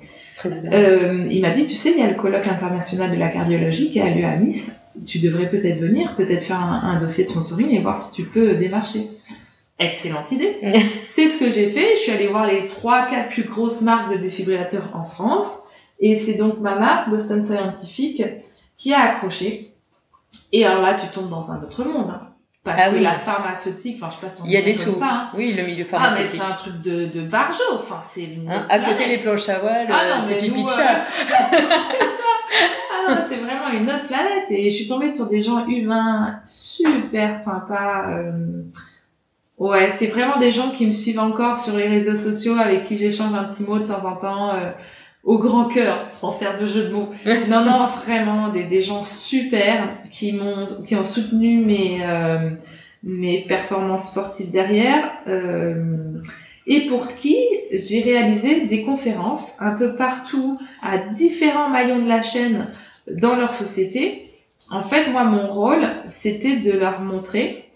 euh, il m'a dit, tu sais, il y a le colloque international de la cardiologie qui a lieu à Nice. Tu devrais peut-être venir, peut-être faire un, un dossier de sponsoring et voir si tu peux démarcher. Excellente idée. c'est ce que j'ai fait. Je suis allée voir les trois, quatre plus grosses marques de défibrillateurs en France. Et c'est donc ma marque, Boston Scientific, qui a accroché. Et alors là, tu tombes dans un autre monde. Hein. Parce ah que la pharmaceutique, enfin, je sais pas si on Il y a des sous. Ça, hein. Oui, le milieu pharmaceutique. Ah, mais c'est un truc de, de barjo. Enfin, c'est hein, À côté, les planches à voile, ah, euh, c'est pipi de chat. ah non, c'est vraiment une autre planète. Et je suis tombée sur des gens humains super sympas. Euh, Ouais, c'est vraiment des gens qui me suivent encore sur les réseaux sociaux, avec qui j'échange un petit mot de temps en temps, euh, au grand cœur, sans faire de jeu de mots. non, non, vraiment des, des gens super qui m'ont, qui ont soutenu mes euh, mes performances sportives derrière. Euh, et pour qui j'ai réalisé des conférences un peu partout à différents maillons de la chaîne dans leur société. En fait, moi, mon rôle, c'était de leur montrer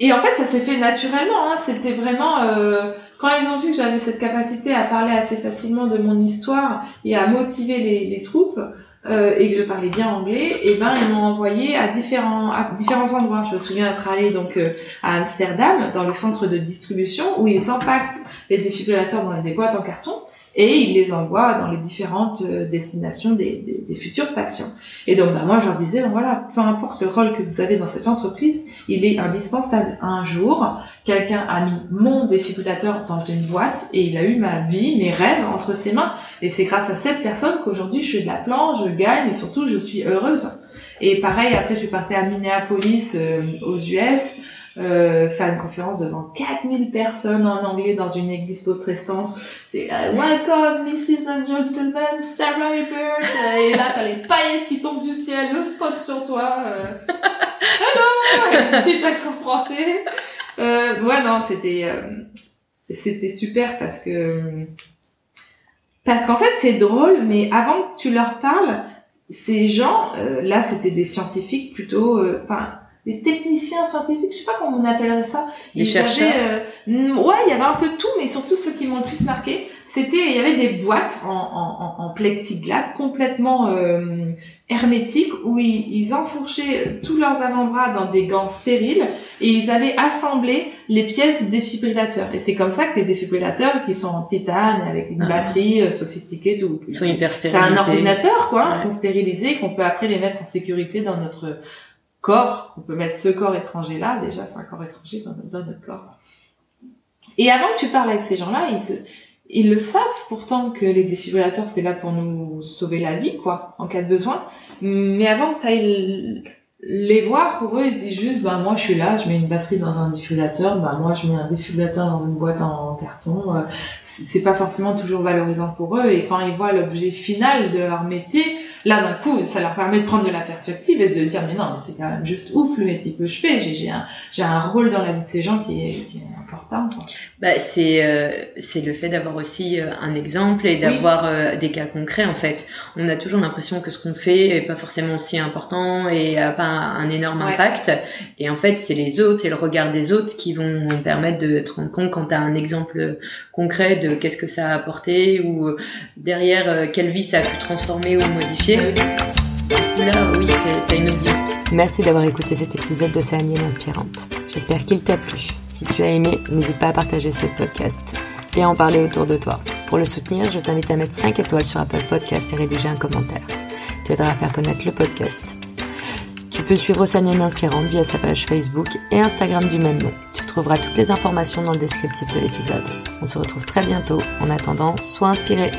et en fait, ça s'est fait naturellement. Hein. C'était vraiment euh, quand ils ont vu que j'avais cette capacité à parler assez facilement de mon histoire et à motiver les, les troupes euh, et que je parlais bien anglais, et ben ils m'ont envoyé à différents à différents endroits. Je me souviens être allée donc euh, à Amsterdam dans le centre de distribution où ils empaquetent les défibrillateurs dans des boîtes en carton et ils les envoient dans les différentes euh, destinations des, futurs patients. Et donc bah, moi je leur disais, voilà, peu importe le rôle que vous avez dans cette entreprise, il est indispensable. Un jour, quelqu'un a mis mon défibrillateur dans une boîte et il a eu ma vie, mes rêves entre ses mains. Et c'est grâce à cette personne qu'aujourd'hui je fais de la planche, je gagne et surtout je suis heureuse. Et pareil, après je suis partie à Minneapolis euh, aux US euh, faire une conférence devant 4000 personnes en anglais dans une église protestante. C'est euh, Welcome, Mrs. and Gentlemen, Sarah Ebert. Et là, t'as les paillettes qui tombent du ciel, le spot sur toi. Euh... Hello! Petit accent français. Euh, ouais, non, c'était, euh, c'était super parce que, parce qu'en fait, c'est drôle, mais avant que tu leur parles, ces gens, euh, là, c'était des scientifiques plutôt, euh, enfin, des techniciens scientifiques, je sais pas comment on appellerait ça. Des chercheurs. Euh, ouais, il y avait un peu tout, mais surtout ceux qui m'ont le plus marqué, c'était il y avait des boîtes en, en, en plexiglas complètement euh, hermétiques où ils, ils, enfourchaient tous leurs avant-bras dans des gants stériles et ils avaient assemblé les pièces du défibrillateur. Et c'est comme ça que les défibrillateurs qui sont en titane avec une ah. batterie euh, sophistiquée, tout. Ils sont hyper stérilisés. C'est un ordinateur, quoi. Ouais. Ils sont stérilisés qu'on peut après les mettre en sécurité dans notre corps, on peut mettre ce corps étranger là, déjà c'est un corps étranger dans, notre corps. Et avant que tu parles avec ces gens-là, ils, ils le savent pourtant que les défibrillateurs c'est là pour nous sauver la vie, quoi, en cas de besoin. Mais avant que tu ailles les voir, pour eux, ils se disent juste, bah moi je suis là, je mets une batterie dans un défibrillateur, bah moi je mets un défibrillateur dans une boîte en, carton. C'est pas forcément toujours valorisant pour eux. Et quand ils voient l'objet final de leur métier, là d'un coup ça leur permet de prendre de la perspective et de se dire mais non c'est quand même juste ouf le métier que je fais j'ai un rôle dans la vie de ces gens qui est, qui est important quoi. bah c'est euh, c'est le fait d'avoir aussi euh, un exemple et d'avoir oui. euh, des cas concrets en fait on a toujours l'impression que ce qu'on fait est pas forcément aussi important et a pas un énorme ouais. impact et en fait c'est les autres et le regard des autres qui vont permettre de te rendre compte quand tu as un exemple concret de qu'est-ce que ça a apporté ou derrière euh, quelle vie ça a pu transformer ou modifier Là, oui, t'as. Merci d'avoir écouté cet épisode de Océanienne Inspirante. J'espère qu'il t'a plu. Si tu as aimé, n'hésite pas à partager ce podcast et à en parler autour de toi. Pour le soutenir, je t'invite à mettre 5 étoiles sur Apple Podcast et rédiger un commentaire. Tu aideras à faire connaître le podcast. Tu peux suivre Océanienne Inspirante via sa page Facebook et Instagram du même nom. Tu trouveras toutes les informations dans le descriptif de l'épisode. On se retrouve très bientôt. En attendant, sois inspiré.